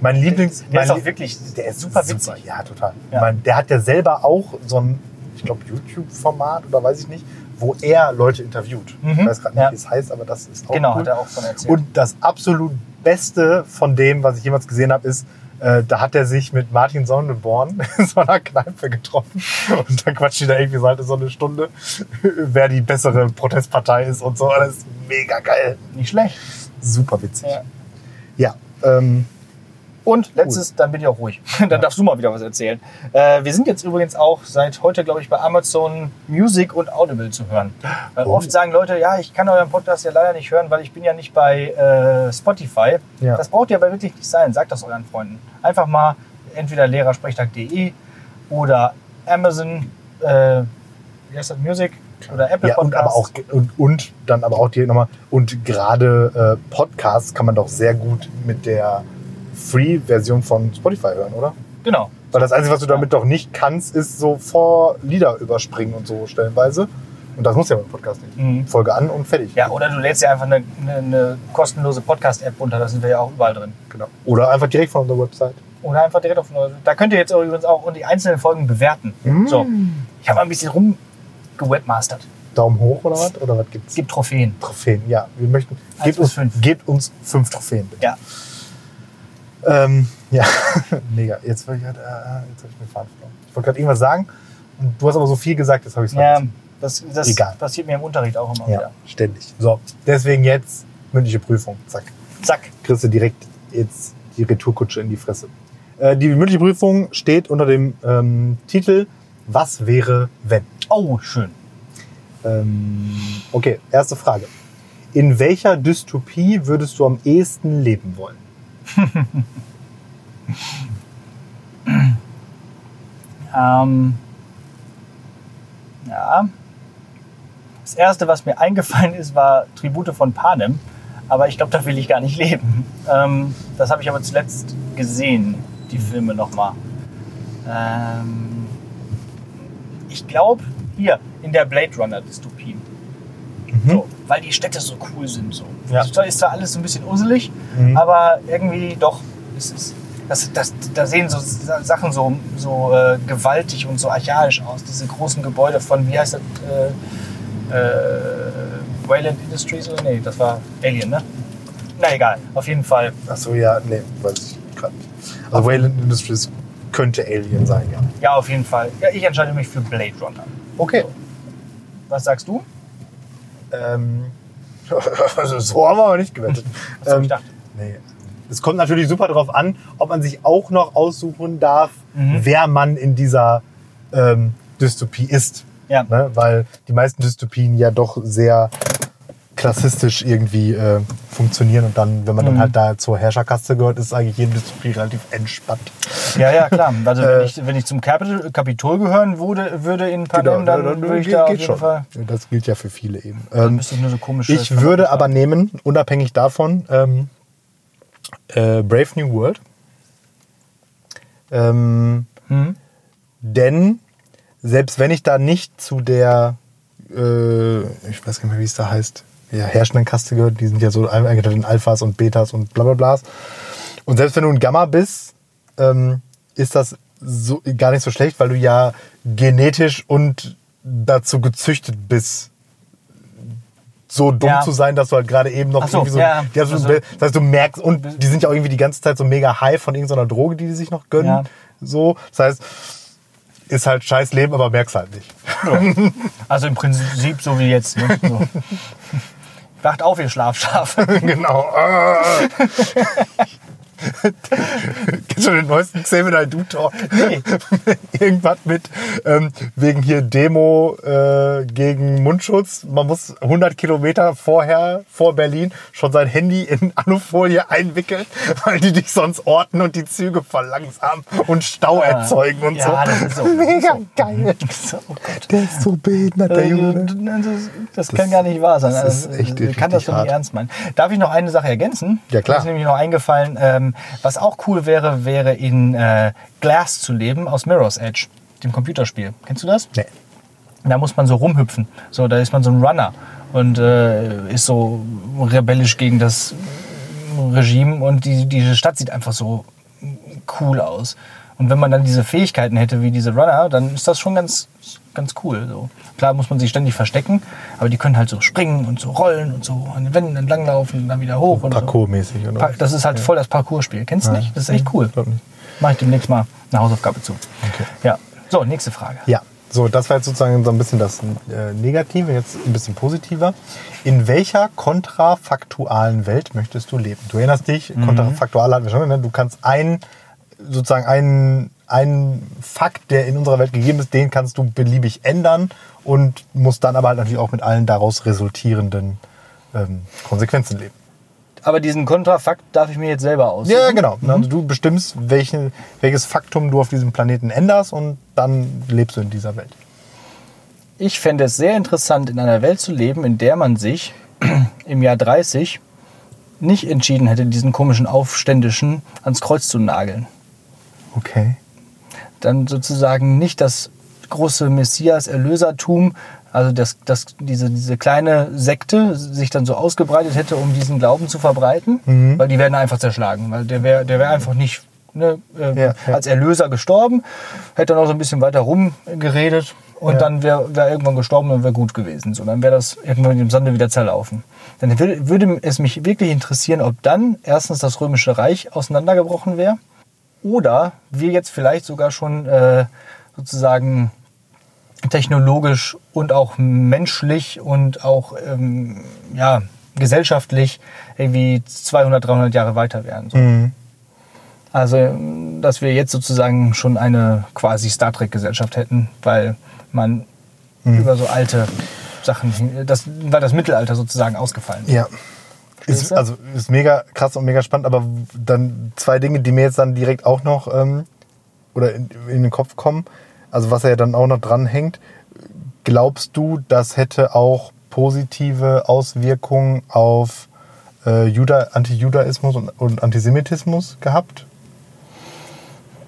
Mein Lieblings. Der mein ist auch wirklich der ist super super witzig. Ja, total. Ja. Mein, der hat ja selber auch so ein, ich glaube, YouTube-Format oder weiß ich nicht, wo er Leute interviewt. Mhm. Ich weiß gerade nicht, Ja. wie es heißt, aber das ist auch Genau, cool. hat er auch von erzählt. Und das absolut Beste von dem, was ich jemals gesehen habe, ist, äh, da hat er sich mit Martin Sonneborn in so einer Kneipe getroffen. Und dann quatscht die da irgendwie so halt so eine Stunde, wer die bessere Protestpartei ist und so. Das ist mega geil. Nicht schlecht. Super witzig. Ja. Ja, ähm, Und letztes, dann bin ich auch ruhig. dann darfst du mal wieder was erzählen. Äh, wir sind jetzt übrigens auch seit heute, glaube ich, bei Amazon Music und Audible zu hören. Weil Oh. oft sagen Leute, ja, ich kann euren Podcast ja leider nicht hören, weil ich bin ja nicht bei äh, Spotify. Ja. Das braucht ihr aber wirklich nicht sein. Sagt das euren Freunden. Einfach mal entweder lehrersprechtag.de oder Amazon, äh, wie heißt das, Music oder Apple Ja, und Podcasts. aber auch und, und dann aber auch direkt nochmal und gerade äh, Podcasts kann man doch sehr gut mit der Free-Version von Spotify hören, oder? Genau. Weil das Einzige, was du damit doch nicht kannst, ist so vor Lieder überspringen und so stellenweise. Und das muss ja beim Podcast nicht. Mhm. Folge an und fertig. Ja, oder du lädst dir einfach eine, eine, eine kostenlose Podcast-App runter, da sind wir ja auch überall drin. Genau. Oder einfach direkt von unserer Website. Oder einfach direkt auf Da könnt ihr jetzt übrigens auch die einzelnen Folgen bewerten. Mm. So, ich habe ein bisschen rumgewebmastert. Daumen hoch oder was? Oder was gibt's? Es gibt Trophäen. Trophäen. Ja, wir möchten. Gebt uns, fünf. gebt uns fünf Trophäen, bitte. Ja. Ähm, ja, mega. Jetzt, wollte ich grad, äh, jetzt habe ich mir Faden verloren. Ich wollte gerade irgendwas sagen und du hast aber so viel gesagt, jetzt habe ich es ja vergessen. das, das Egal. passiert mir im Unterricht auch immer Ja, wieder. ständig. So, deswegen jetzt mündliche Prüfung. Zack. Zack. Kriegst du direkt jetzt die Retourkutsche in die Fresse. Äh, die mündliche Prüfung steht unter dem ähm, Titel Was wäre, wenn? Oh, schön. Ähm, okay, erste Frage. In welcher Dystopie würdest du am ehesten leben wollen? Ähm, ja. Das erste, was mir eingefallen ist, war Tribute von Panem. Aber ich glaube, da will ich gar nicht leben. Ähm, das habe ich aber zuletzt gesehen, die Filme nochmal. Ähm, ich glaube, hier in der Blade Runner Dystopie. So, weil die Städte so cool sind. So. Ja. Da ist zwar alles so ein bisschen uselig, Mhm. aber irgendwie doch, es ist, das, das, da sehen so Sa- Sachen so, so äh, gewaltig und so archaisch aus. Diese großen Gebäude von, wie heißt das? Äh, äh, Wayland Industries oder? Nee, das war Alien, ne? Na egal, auf jeden Fall. Achso, ja, nee, weiß ich gerade nicht. Also Wayland Industries könnte Alien sein, ja. Ja, auf jeden Fall. Ja, ich entscheide mich für Blade Runner. Okay. Was sagst du? Ähm, also so haben wir aber nicht gewettet. Achso, ähm, ich dachte. Nee. Es kommt natürlich super darauf an, ob man sich auch noch aussuchen darf, Mhm. wer man in dieser ähm, Dystopie ist. Ja. Ne? Weil die meisten Dystopien ja doch sehr klassistisch irgendwie äh, funktionieren und dann, wenn man Mhm. dann halt da zur Herrscherkaste gehört, ist eigentlich jede Dystopie relativ entspannt. Ja, ja, klar. Also Äh, wenn, ich, wenn ich zum Kapitol, Kapitol gehören würde, würde in Panem, dann, würde ich da auf jeden Fall... Das gilt ja für viele eben. Dann Ähm, müsste ich nur so komische... Ich würde aber nehmen, unabhängig davon, ähm, äh, Brave New World. Ähm, Hm? denn selbst wenn ich da nicht zu der, äh, ich weiß gar nicht mehr, wie es da heißt, ja, herrschenden Kaste gehört, die sind ja so eingeteilt in Alphas und Betas und bla bla bla. Und selbst wenn du ein Gamma bist, ähm, ist das so, gar nicht so schlecht, weil du ja genetisch und dazu gezüchtet bist, so dumm Ja. zu sein, dass du halt gerade eben noch Ach so, irgendwie so. ja. Ja, so Also- das heißt, du merkst, und die sind ja auch irgendwie die ganze Zeit so mega high von irgendeiner Droge, die die sich noch gönnen. Ja. So. Das heißt, ist halt scheiß Leben, aber merkst halt nicht. Also im Prinzip so wie jetzt. Ne? So. Wacht auf, ihr Schlafschafe. genau. Ah. Kennst du den neuesten Xavier Du Talk? Nee. Irgendwas mit ähm, wegen hier Demo äh, gegen Mundschutz. Man muss 100 Kilometer vorher vor Berlin schon sein Handy in Alufolie einwickeln, weil die dich sonst orten und die Züge verlangsamen und Stau erzeugen und Ah. ja, so. das ist so. Mega geil. So, oh. Der ist so behindert, der Äh, Junge. Das, das kann gar nicht wahr sein. das ist Also, echt ich kann das doch nicht ernst meinen. Darf ich noch eine Sache ergänzen? Ja, klar. Mir ist nämlich noch eingefallen, ähm, was auch cool wäre, wäre in äh, Glass zu leben aus Mirror's Edge, dem Computerspiel. Kennst du das? Nee. Da muss man so rumhüpfen. So, da ist man so ein Runner und äh, ist so rebellisch gegen das Regime und die, diese Stadt sieht einfach so cool aus. Und wenn man dann diese Fähigkeiten hätte wie diese Runner, dann ist das schon ganz, ganz cool. So. Klar muss man sich ständig verstecken, aber die können halt so springen und so rollen und so an den Wänden entlanglaufen und dann wieder hoch. So. Parkour-mäßig, oder? Pa- Das ist halt voll das Parcourspiel. Kennst du nicht? Das ist echt cool. Mache ich demnächst mal eine Hausaufgabe zu. Okay. Ja. So, nächste Frage. Ja. So, das war jetzt sozusagen so ein bisschen das äh, Negative, jetzt ein bisschen positiver. In welcher kontrafaktualen Welt möchtest du leben? Du erinnerst dich, kontrafaktual hatten wir schon, ne? du kannst einen, sozusagen einen, einen Fakt, der in unserer Welt gegeben ist, den kannst du beliebig ändern und musst dann aber halt natürlich auch mit allen daraus resultierenden ähm, Konsequenzen leben. Aber diesen Kontrafakt darf ich mir jetzt selber aussuchen. Ja, genau. Also du bestimmst, welchen, welches Faktum du auf diesem Planeten änderst und dann lebst du in dieser Welt. Ich fände es sehr interessant, in einer Welt zu leben, in der man sich im Jahr 30 nicht entschieden hätte, diesen komischen Aufständischen ans Kreuz zu nageln. Okay. Dann sozusagen nicht das große Messias-Erlösertum, also dass das, diese, diese kleine Sekte sich dann so ausgebreitet hätte, um diesen Glauben zu verbreiten, Mhm. weil die werden einfach zerschlagen, weil der wäre der wär einfach nicht ne, äh, Ja, ja. als Erlöser gestorben, hätte dann auch so ein bisschen weiter rumgeredet und Ja. dann wäre wär irgendwann gestorben und wäre gut gewesen. So, dann wäre das irgendwann im Sande wieder zerlaufen. Dann wür- würde es mich wirklich interessieren, ob dann erstens das Römische Reich auseinandergebrochen wäre oder wir jetzt vielleicht sogar schon äh, sozusagen technologisch und auch menschlich und auch ähm, ja, gesellschaftlich irgendwie 200, 300 Jahre weiter wären. So. Mhm. Also, ähm, dass wir jetzt sozusagen schon eine quasi Star Trek-Gesellschaft hätten, weil man Mhm. über so alte Sachen, das, weil das Mittelalter sozusagen ausgefallen ist. Ja. Ist, also ist mega krass und mega spannend, aber dann zwei Dinge, die mir jetzt dann direkt auch noch ähm, oder in, in den Kopf kommen, also was ja dann auch noch dranhängt, glaubst du, das hätte auch positive Auswirkungen auf äh, Juda, Anti-Judaismus und, und Antisemitismus gehabt?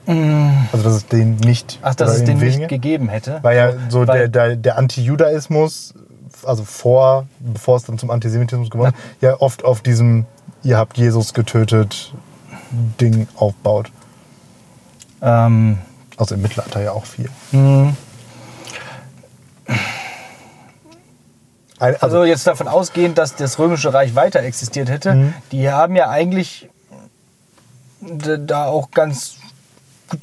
Also dass es den nicht Ach, dass es den weniger? nicht gegeben hätte. Weil ja so Weil- der, der, der Anti-Judaismus, also vor, bevor es dann zum Antisemitismus geworden ist, ja oft auf diesem ihr habt Jesus getötet Ding aufbaut. Ähm, Also im Mittelalter ja auch viel. mh, Ein, Also jetzt davon ausgehend, dass das Römische Reich weiter existiert hätte, Mhm. die haben ja eigentlich da auch ganz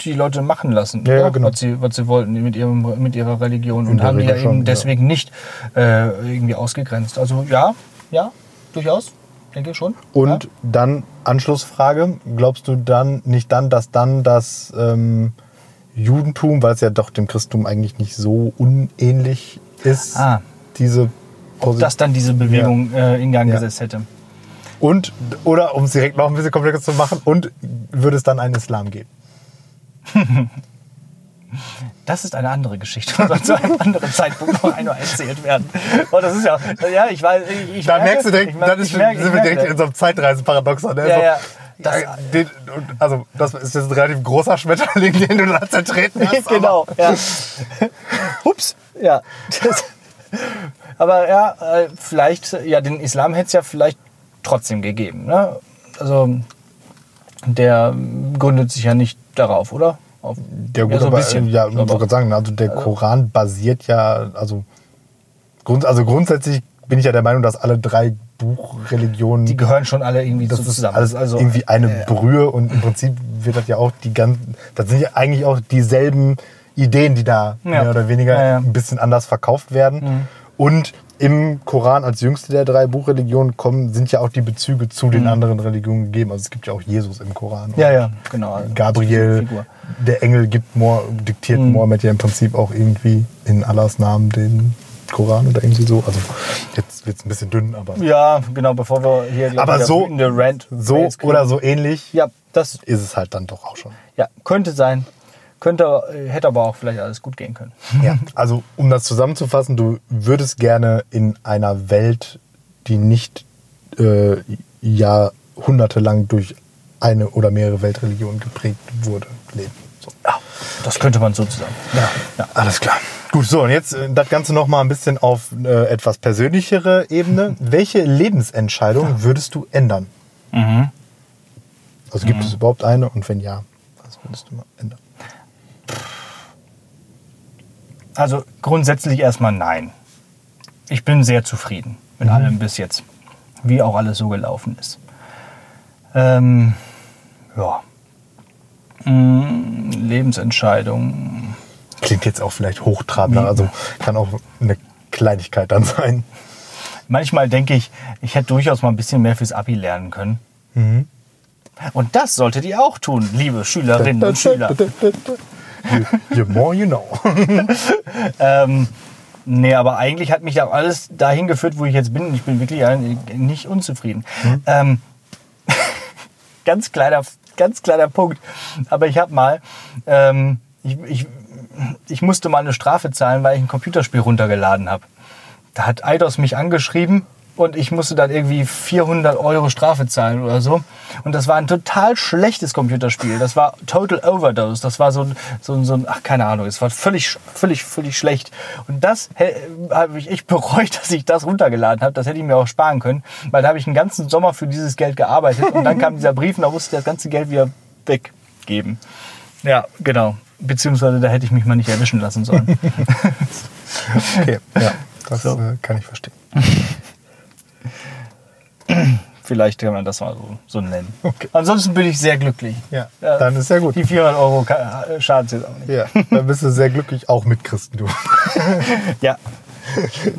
die Leute machen lassen, Ja, ja, genau. was, sie, was sie wollten mit, ihrem, mit ihrer Religion In und haben die ja eben ja. deswegen nicht äh, irgendwie ausgegrenzt. Also ja, ja, durchaus, denke ich schon. Und ja. dann Anschlussfrage, glaubst du dann nicht dann, dass dann das ähm, Judentum, weil es ja doch dem Christentum eigentlich nicht so unähnlich ist, Ah. diese ob das dann diese Bewegung äh, in Gang Ja. gesetzt hätte. und oder um es direkt noch ein bisschen komplexer zu machen, und würde es dann einen Islam geben? Das ist eine andere Geschichte und soll zu einem anderen Zeitpunkt noch einmal erzählt werden. Und das ist ja, ja, ich weiß, ich, ich Da merke, merkst du direkt, ich dann ist, ich merke- sind wir merke direkt in so einem Zeitreiseparadoxon. Ne? Ja, ja. Das- ja, den, also, das ist jetzt ein relativ großer Schmetterling, den du da zertreten hast. genau, ja. Ups, ja. Das, aber ja, äh, vielleicht, ja, den Islam hätte es ja vielleicht trotzdem gegeben. Ne? Also, der gründet sich ja nicht darauf, oder? Auf, Ja, gut, so aber, bisschen. ja, ich wollte gerade sagen, also der Koran basiert ja, also, grund, also grundsätzlich bin ich ja der Meinung, dass alle drei Buchreligionen, Die gehören schon alle irgendwie das so ist zusammen. alles also, irgendwie eine äh, Brühe und im Prinzip wird das ja auch die ganzen, das sind ja eigentlich auch dieselben Ideen, die da Ja. mehr oder weniger Ja, ja. ein bisschen anders verkauft werden. Mhm. Und im Koran als jüngste der drei Buchreligionen kommen, sind ja auch die Bezüge zu den anderen Religionen gegeben. Also es gibt ja auch Jesus im Koran. Mhm. Ja, ja, genau. Gabriel, Figur. der Engel gibt Mo diktiert Mhm. Mohammed ja im Prinzip auch irgendwie in Allahs Namen den Koran oder irgendwie so. Also jetzt wird es ein bisschen dünn, aber Ja, genau, bevor wir hier die Aber so- wütende Rant so oder so ähnlich Ja, das ist es halt dann doch auch schon. ja, könnte sein. Könnte, äh, hätte aber auch vielleicht alles gut gehen können. Ja, also um das zusammenzufassen, du würdest gerne in einer Welt, die nicht äh, jahrhundertelang durch eine oder mehrere Weltreligionen geprägt wurde, leben. So. Ja, das könnte man so zusammen. Ja, Ja. alles klar. Gut, so und jetzt äh, das Ganze noch mal ein bisschen auf äh, etwas persönlichere Ebene. Welche Lebensentscheidung würdest du ändern? Mhm. Also gibt es überhaupt eine und wenn ja, was würdest du mal ändern? Also grundsätzlich erstmal nein. Ich bin sehr zufrieden mit allem bis jetzt, wie auch alles so gelaufen ist. Ähm, ja. Mm, Lebensentscheidung. klingt jetzt auch vielleicht hochtrabender, Wie? also kann auch eine Kleinigkeit dann sein. Manchmal denke ich, ich hätte durchaus mal ein bisschen mehr fürs Abi lernen können. Mhm. Und das solltet ihr auch tun, liebe Schülerinnen und Schüler. You, you more you know. Ähm, nee, aber eigentlich hat mich auch alles dahin geführt, wo ich jetzt bin. Ich bin wirklich nicht unzufrieden. Ähm, ganz kleiner, ganz kleiner Punkt. Aber ich habe mal, ähm, ich, ich, ich musste mal eine Strafe zahlen, weil ich ein Computerspiel runtergeladen habe. Da hat Eidos mich angeschrieben und ich musste dann irgendwie 400 Euro Strafe zahlen oder so. Und das war ein total schlechtes Computerspiel. Das war Total Overdose. Das war so ein, so ein, so ein ach, keine Ahnung, es war völlig, völlig, völlig schlecht. Und das habe ich echt bereut, dass ich das runtergeladen habe. Das hätte ich mir auch sparen können, weil da habe ich einen ganzen Sommer für dieses Geld gearbeitet. Und dann kam dieser Brief und da musste ich das ganze Geld wieder weggeben. Ja, genau. Beziehungsweise da hätte ich mich mal nicht erwischen lassen sollen. Okay, ja, das So. äh, kann ich verstehen. Vielleicht kann man das mal so, so nennen. Okay. Ansonsten bin ich sehr glücklich. Ja, dann ist ja gut. Die 400 Euro ka- schaden jetzt auch nicht. Ja, dann bist du sehr glücklich, auch mit Christen, du. Ja,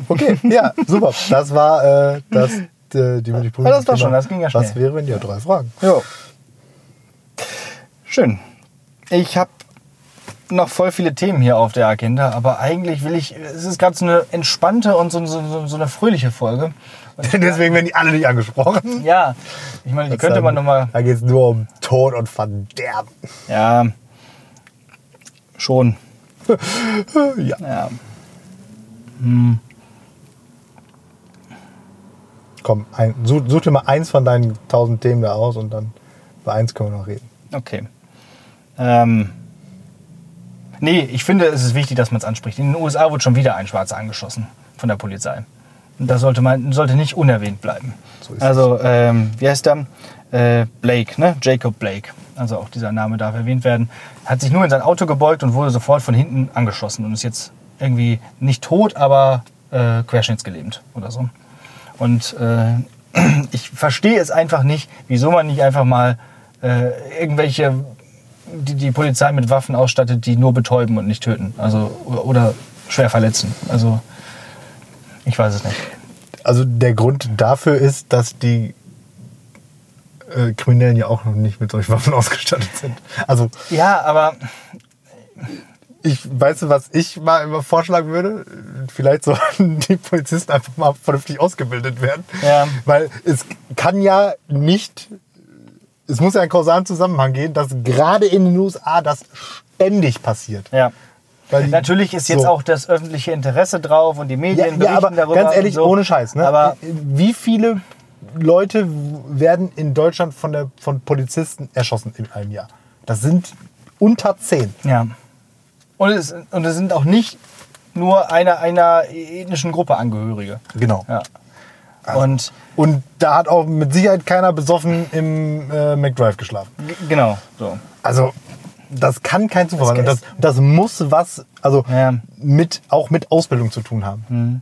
Okay, ja, super. Das war äh, das, äh, die die Ja, das war schon, das ging ja Was schnell. wäre, wenn ihr drei Fragen? Jo. Schön. Ich habe noch voll viele Themen hier auf der Agenda, aber eigentlich will ich, es ist gerade so eine entspannte und so, so, so eine fröhliche Folge. Deswegen werden die alle nicht angesprochen. ja, ich meine, die könnte man nochmal, Da geht es nur um Tod und Verderben. ja, schon, Ja. ja. Komm, ein, such, such dir mal eins von deinen tausend Themen da aus und dann bei eins können wir noch reden. Okay. Ähm, nee, ich finde, es ist wichtig, dass man es anspricht. In den USA wurde schon wieder ein Schwarzer angeschossen von der Polizei. Das sollte, man, sollte nicht unerwähnt bleiben. So ist also, ähm, wie heißt der? Äh, Blake, ne? Jacob Blake. Also auch dieser Name darf erwähnt werden. Hat sich nur in sein Auto gebeugt und wurde sofort von hinten angeschossen und ist jetzt irgendwie nicht tot, aber äh, querschnittsgelähmt oder so. Und äh, ich verstehe es einfach nicht, wieso man nicht einfach mal äh, irgendwelche, die, die Polizei mit Waffen ausstattet, die nur betäuben und nicht töten. Also, oder, oder schwer verletzen. Also, ich weiß es nicht. Also der Grund dafür ist, dass die äh, Kriminellen ja auch noch nicht mit solchen Waffen ausgestattet sind. Also Ja, aber ich weißt du, was ich mal immer vorschlagen würde? Vielleicht sollten die Polizisten einfach mal vernünftig ausgebildet werden. Ja. Weil es kann ja nicht, es muss ja einen kausalen Zusammenhang gehen, dass gerade in den USA das ständig passiert. ja. Die- Natürlich ist jetzt so. auch das öffentliche Interesse drauf und die Medien ja, berichten aber darüber. ganz ehrlich, so. ohne Scheiß. Ne? Aber Wie viele Leute werden in Deutschland von, der, von Polizisten erschossen in einem Jahr? Das sind unter zehn. Ja. Und es, und es sind auch nicht nur einer, einer ethnischen Gruppe Angehörige. Genau. Ja. Und Und da hat auch mit Sicherheit keiner besoffen im äh, McDrive geschlafen. genau, so. Also das kann kein Zufall sein. Das- Das, das muss was, also Ja. Mit, auch mit Ausbildung zu tun haben.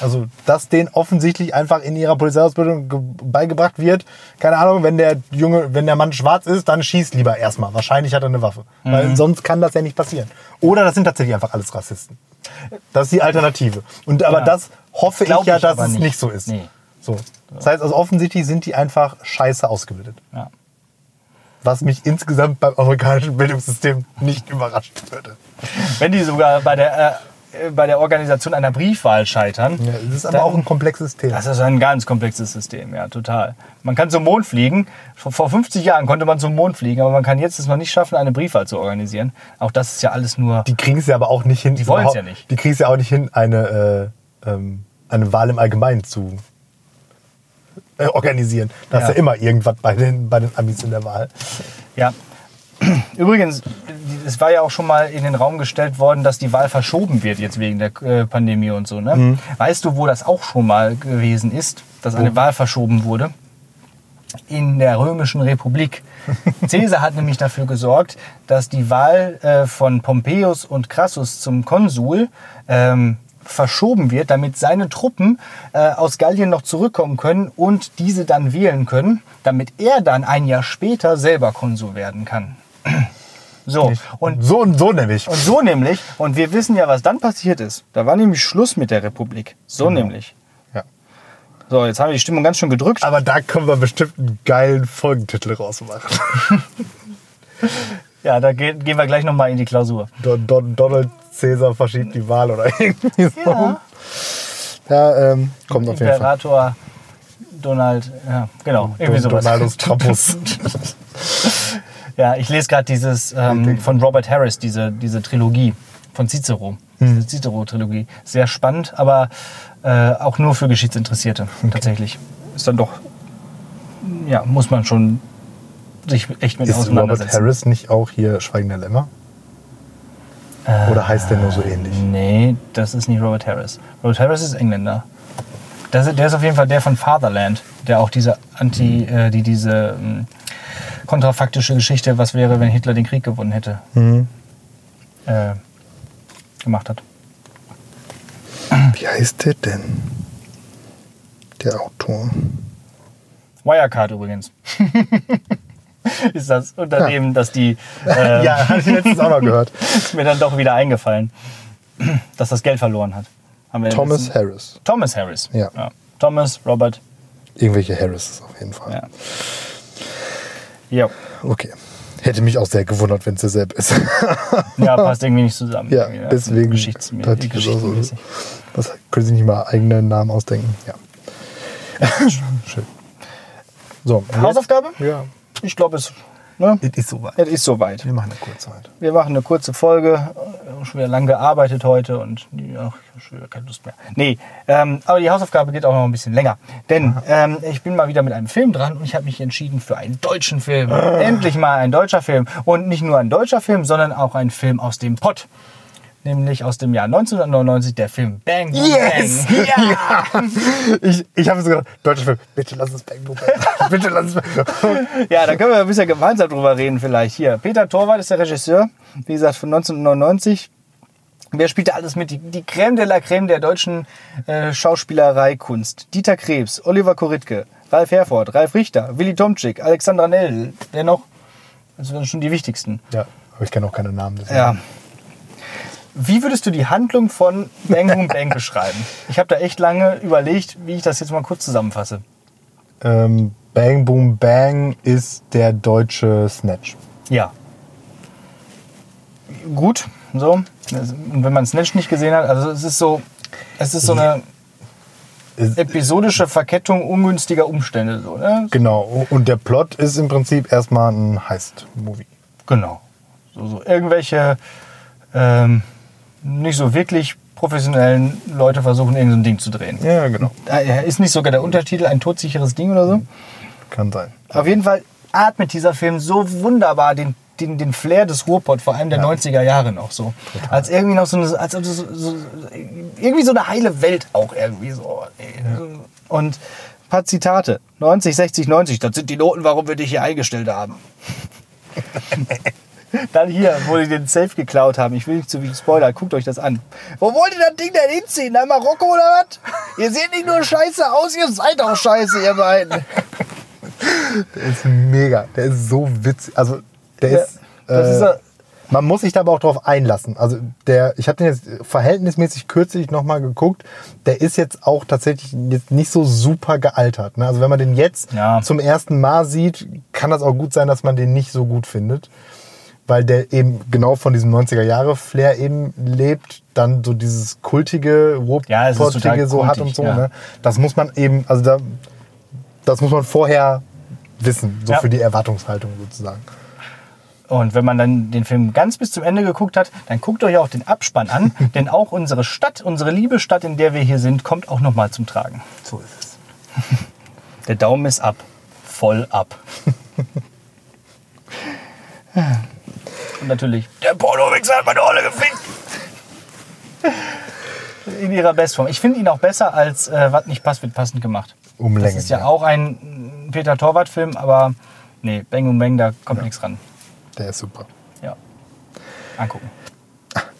Also, dass denen offensichtlich einfach in ihrer Polizeiausbildung ge- beigebracht wird, keine Ahnung, wenn der Junge, wenn der Mann schwarz ist, dann schießt lieber erstmal. Wahrscheinlich hat er eine Waffe. Mhm. Weil sonst kann das ja nicht passieren. Oder das sind tatsächlich einfach alles Rassisten. Das ist die Alternative. Und aber Ja. das hoffe Glaub ich ja, ich dass aber es nicht. nicht so ist. Nee. So. Das heißt, also offensichtlich sind die einfach scheiße ausgebildet. Ja. Was mich insgesamt beim amerikanischen Bildungssystem nicht überraschen würde. Wenn die sogar bei der, äh, bei der Organisation einer Briefwahl scheitern. Ja, das ist aber dann- auch ein komplexes Thema. Das ist ein ganz komplexes System, ja, total. Man kann zum Mond fliegen. Vor vor 50 Jahren konnte man zum Mond fliegen, aber man kann jetzt es noch nicht schaffen, eine Briefwahl zu organisieren. Auch das ist ja alles nur. Die kriegen es ja aber auch nicht hin. Die wollen's überhaupt- ja nicht. Die kriegen es ja auch nicht hin, eine, äh, ähm, eine Wahl im Allgemeinen zu äh, organisieren. Da Ja. ist ja immer irgendwas bei den, bei den Amis in der Wahl. Ja. Übrigens, es war ja auch schon mal in den Raum gestellt worden, dass die Wahl verschoben wird jetzt wegen der äh, Pandemie und so. Ne? Mhm. Weißt du, wo das auch schon mal gewesen ist, dass eine Wahl verschoben wurde? In der Römischen Republik. Caesar hat nämlich dafür gesorgt, dass die Wahl äh, von Pompeius und Crassus zum Konsul ähm, verschoben wird, damit seine Truppen äh, aus Gallien noch zurückkommen können und diese dann wählen können, damit er dann ein Jahr später selber Konsul werden kann. So, und so und so nämlich. Und so nämlich, und wir wissen ja, was dann passiert ist. Da war nämlich Schluss mit der Republik. So Genau. nämlich. Ja. So, jetzt haben wir die Stimmung ganz schön gedrückt. Aber da können wir bestimmt einen geilen Folgentitel rausmachen. Ja, da ge gehen wir gleich nochmal in die Klausur. Don, Don, Donald Caesar verschiebt die Wahl oder irgendwie so. Ja. Ja, ähm, kommt auf jeden Fall. Imperator Donald, ja, genau, irgendwie sowas. Donaldus Trampus. Ja, ich lese gerade dieses ähm, von Robert Harris, diese, diese Trilogie von Cicero. Hm. Diese Cicero-Trilogie. Sehr spannend, aber äh, auch nur für Geschichtsinteressierte tatsächlich. Ist dann doch, ja, muss man schon sich echt mit Ist Robert auseinandersetzen. Harris nicht auch hier Schweigender Lämmer? Oder heißt der nur so ähnlich? Nee, das ist nicht Robert Harris. Robert Harris ist Engländer. Das, ist- der ist auf jeden Fall der von Fatherland, der auch diese Anti, äh, die diese ähm, kontrafaktische Geschichte, was wäre, wenn Hitler den Krieg gewonnen hätte, Mhm. äh, gemacht hat. Wie heißt der denn? Der Autor. Wirecard übrigens. ist das Unternehmen, das die äh, Ja, hatte ich letztens auch noch gehört. ist mir dann doch wieder eingefallen, dass das Geld verloren hat. Thomas letztens- Harris. Thomas Harris. Ja. Thomas, Robert. Irgendwelche Harris auf jeden Fall. Ja. Ja. Okay. Hätte mich auch sehr gewundert, wenn es derselbe ist. Ja, passt irgendwie nicht zusammen. Ja, deswegen Geschichtsmä dachte ich das können Sie nicht mal eigene Namen ausdenken? Ja. Schön. So? Hausaufgabe? Ja. Ich glaube, es, ne? Es ist soweit. es ist soweit. Wir machen eine Kurzzeit. Wir machen eine kurze Folge. Äh, Schon wieder lang gearbeitet heute und habe schon wieder keine Lust mehr. Nee, ähm, aber die Hausaufgabe geht auch noch ein bisschen länger. Denn ähm, ich bin mal wieder mit einem Film dran und ich habe mich entschieden für einen deutschen Film. Endlich mal ein deutscher Film. Und nicht nur ein deutscher Film, sondern auch ein Film aus dem Pott. Nämlich aus dem Jahr 1999, der Film Bang Boom Yes! Bang. Ja! Ich, ich habe so gedacht, deutscher Film, bitte lass es Bang Boom Bang. Bitte lass es Bang Ja, da können wir ein bisschen gemeinsam drüber reden vielleicht. Hier, Peter Torwart ist der Regisseur, wie gesagt, von 1999. Wer spielt da alles mit? Die, die Crème de la Crème der deutschen äh, Schauspielerei-Kunst. Dieter Krebs, Oliver Koritke, Ralf Herford, Ralf Richter, Willi Tomczyk, Alexandra Nell. Wer noch? Das sind schon die wichtigsten. Ja, aber ich kenne auch keine Namen. deswegen. Ja. Wie würdest du die Handlung von Bang Boom Bang beschreiben? Ich habe da echt lange überlegt, wie ich das jetzt mal kurz zusammenfasse. Ähm, Bang Boom Bang ist der deutsche Snatch. Ja. Gut, so. Und wenn man Snatch nicht gesehen hat, also es ist so, es ist so eine episodische Verkettung ungünstiger Umstände, so, ne? genau. Und der Plot ist im Prinzip erstmal ein Heist-Movie. Genau. So, so irgendwelche ähm, nicht so wirklich professionellen Leute versuchen, irgendein so ein Ding zu drehen. Ja, genau. Ist nicht sogar der Untertitel ein todsicheres Ding oder so? Kann sein. Auf jeden Fall atmet dieser Film so wunderbar den, den, den Flair des Ruhrpott, vor allem der 90er Jahre noch so. Als irgendwie noch so eine, als, als so, so, irgendwie so eine heile Welt auch irgendwie so. Und ein paar Zitate. 90, 60, 90, das sind die Noten, warum wir dich hier eingestellt haben. Dann hier, wo die den Safe geklaut haben. Ich will nicht zu viel Spoiler, guckt euch das an. Wo wollt ihr das Ding denn hinziehen? Nach Marokko oder was? Ihr seht nicht nur scheiße aus, ihr seid auch scheiße, ihr beiden. Der ist mega. Der ist so witzig. Also, der Ja, ist. das äh, ist er- man muss sich da aber auch drauf einlassen. Also der, ich habe den jetzt verhältnismäßig kürzlich nochmal geguckt. Der ist jetzt auch tatsächlich jetzt nicht so super gealtert. Ne? Also wenn man den jetzt Ja. zum ersten Mal sieht, kann das auch gut sein, dass man den nicht so gut findet. Weil der eben genau von diesem 90er-Jahre-Flair eben lebt, dann so dieses kultige, Ja, Ruhrpottige so hat kultig, und so. ja. Ne? Das muss man eben, also da, das muss man vorher wissen, so Ja. für die Erwartungshaltung sozusagen. Und wenn man dann den Film ganz bis zum Ende geguckt hat, dann guckt euch auch den Abspann an, denn auch unsere Stadt, unsere liebe Stadt, in der wir hier sind, kommt auch noch mal zum Tragen. So ist es. Der Daumen ist ab, voll ab. Und natürlich, der Porno-Wichser hat meine Olle gefickt. In ihrer Bestform. Ich finde ihn auch besser als äh, Was nicht passt, wird passend gemacht. Um Das ist ja, ja. auch ein Peter Torwart-Film, aber nee, Bang und Bang, da kommt nichts ran. Der ist super. Ja. Angucken.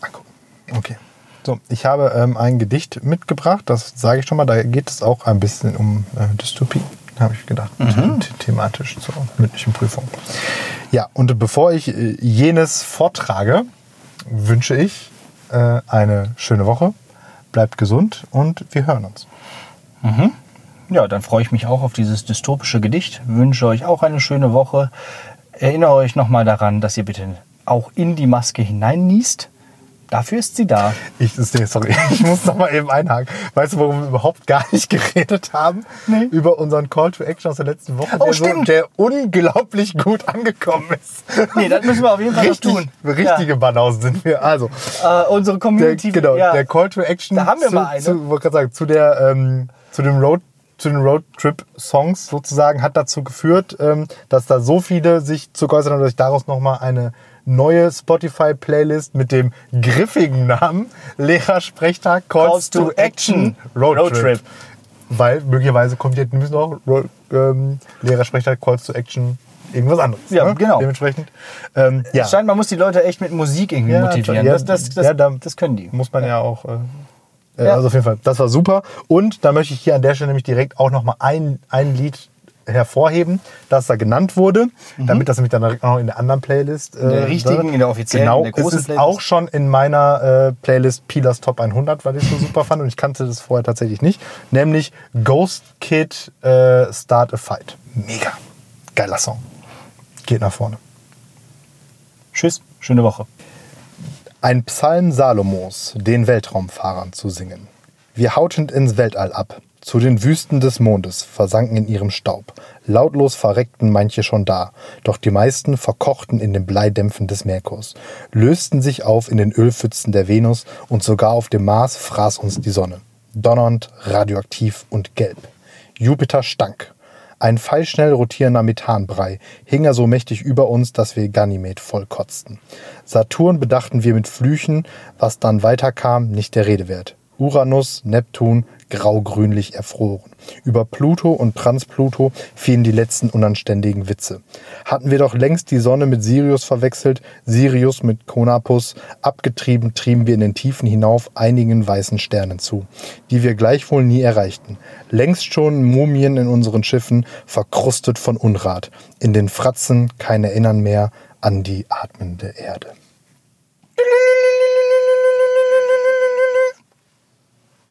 Angucken. Okay. So, ich habe ähm, ein Gedicht mitgebracht, das sage ich schon mal, da geht es auch ein bisschen um äh, Dystopie. Habe ich gedacht, the thematisch zur mündlichen Prüfung. Ja, und bevor ich äh, jenes vortrage, wünsche ich äh, eine schöne Woche. Bleibt gesund und wir hören uns. Ja, dann freue ich mich auch auf dieses dystopische Gedicht. Wünsche euch auch eine schöne Woche. Erinnere euch nochmal daran, dass ihr bitte auch in die Maske hineinniest. Dafür ist sie da. Ich, sorry, ich muss noch mal eben einhaken. Weißt du, warum wir überhaupt gar nicht geredet haben? Nee. Über unseren Call to Action aus der letzten Woche, Oh, der, so, stimmt. der unglaublich gut angekommen ist. Nee, das müssen wir auf jeden Fall noch Richtig, tun. richtige Banausen sind wir. Also, Ja. Äh, unsere der, Community. genau, ja. der Call to Action Da haben wir zu, mal eine. Zu, sagen, zu, der, ähm, zu dem Road zu den Roadtrip-Songs sozusagen hat dazu geführt, ähm, dass da so viele sich zu geäußert haben, dass ich daraus nochmal eine neue Spotify-Playlist mit dem griffigen Namen Lehrersprechtag Calls, Calls to, Action Action Roadtrip. Roadtrip. Weil möglicherweise kommt jetzt müssen auch ähm, Lehrersprechtag Calls to Action irgendwas anderes. Ja, ne? genau. Dementsprechend. Ähm, ja. Es scheint, man muss die Leute echt mit Musik irgendwie Ja, motivieren. ja, das, das, das, ja, da- das können die. muss man ja, auch. Äh, Ja. Also auf jeden Fall, das war super. Und da möchte ich hier an der Stelle nämlich direkt auch nochmal ein, ein Lied hervorheben, das da genannt wurde, damit das nämlich dann auch in der anderen Playlist. In der äh, richtigen, in der offiziellen, Genau, in der großen es ist Playlist. auch schon in meiner äh, Playlist Pilas Top 100, weil ich so super fand und ich kannte das vorher tatsächlich nicht, nämlich Ghost Kid äh, Start a Fight. Mega. Geiler Song. Geht nach vorne. Tschüss, schöne Woche. Ein Psalm Salomos, den Weltraumfahrern zu singen. Wir hauten ins Weltall ab, zu den Wüsten des Mondes, versanken in ihrem Staub. Lautlos verreckten manche schon da, doch die meisten verkochten in den Bleidämpfen des Merkurs, lösten sich auf in den Ölpfützen der Venus und sogar auf dem Mars fraß uns die Sonne. Donnernd, radioaktiv und gelb. Jupiter stank. Ein pfeilschnell rotierender Methanbrei hing er so mächtig über uns, dass wir Ganymed voll kotzten. Saturn bedachten wir mit Flüchen, was dann weiterkam, nicht der Rede wert. Uranus, Neptun, graugrünlich erfroren. Über Pluto und Transpluto fielen die letzten unanständigen Witze. Hatten wir doch längst die Sonne mit Sirius verwechselt, Sirius mit Konapus, abgetrieben trieben wir in den Tiefen hinauf einigen weißen Sternen zu, die wir gleichwohl nie erreichten. Längst schon Mumien in unseren Schiffen, verkrustet von Unrat, in den Fratzen kein Erinnern mehr an die atmende Erde.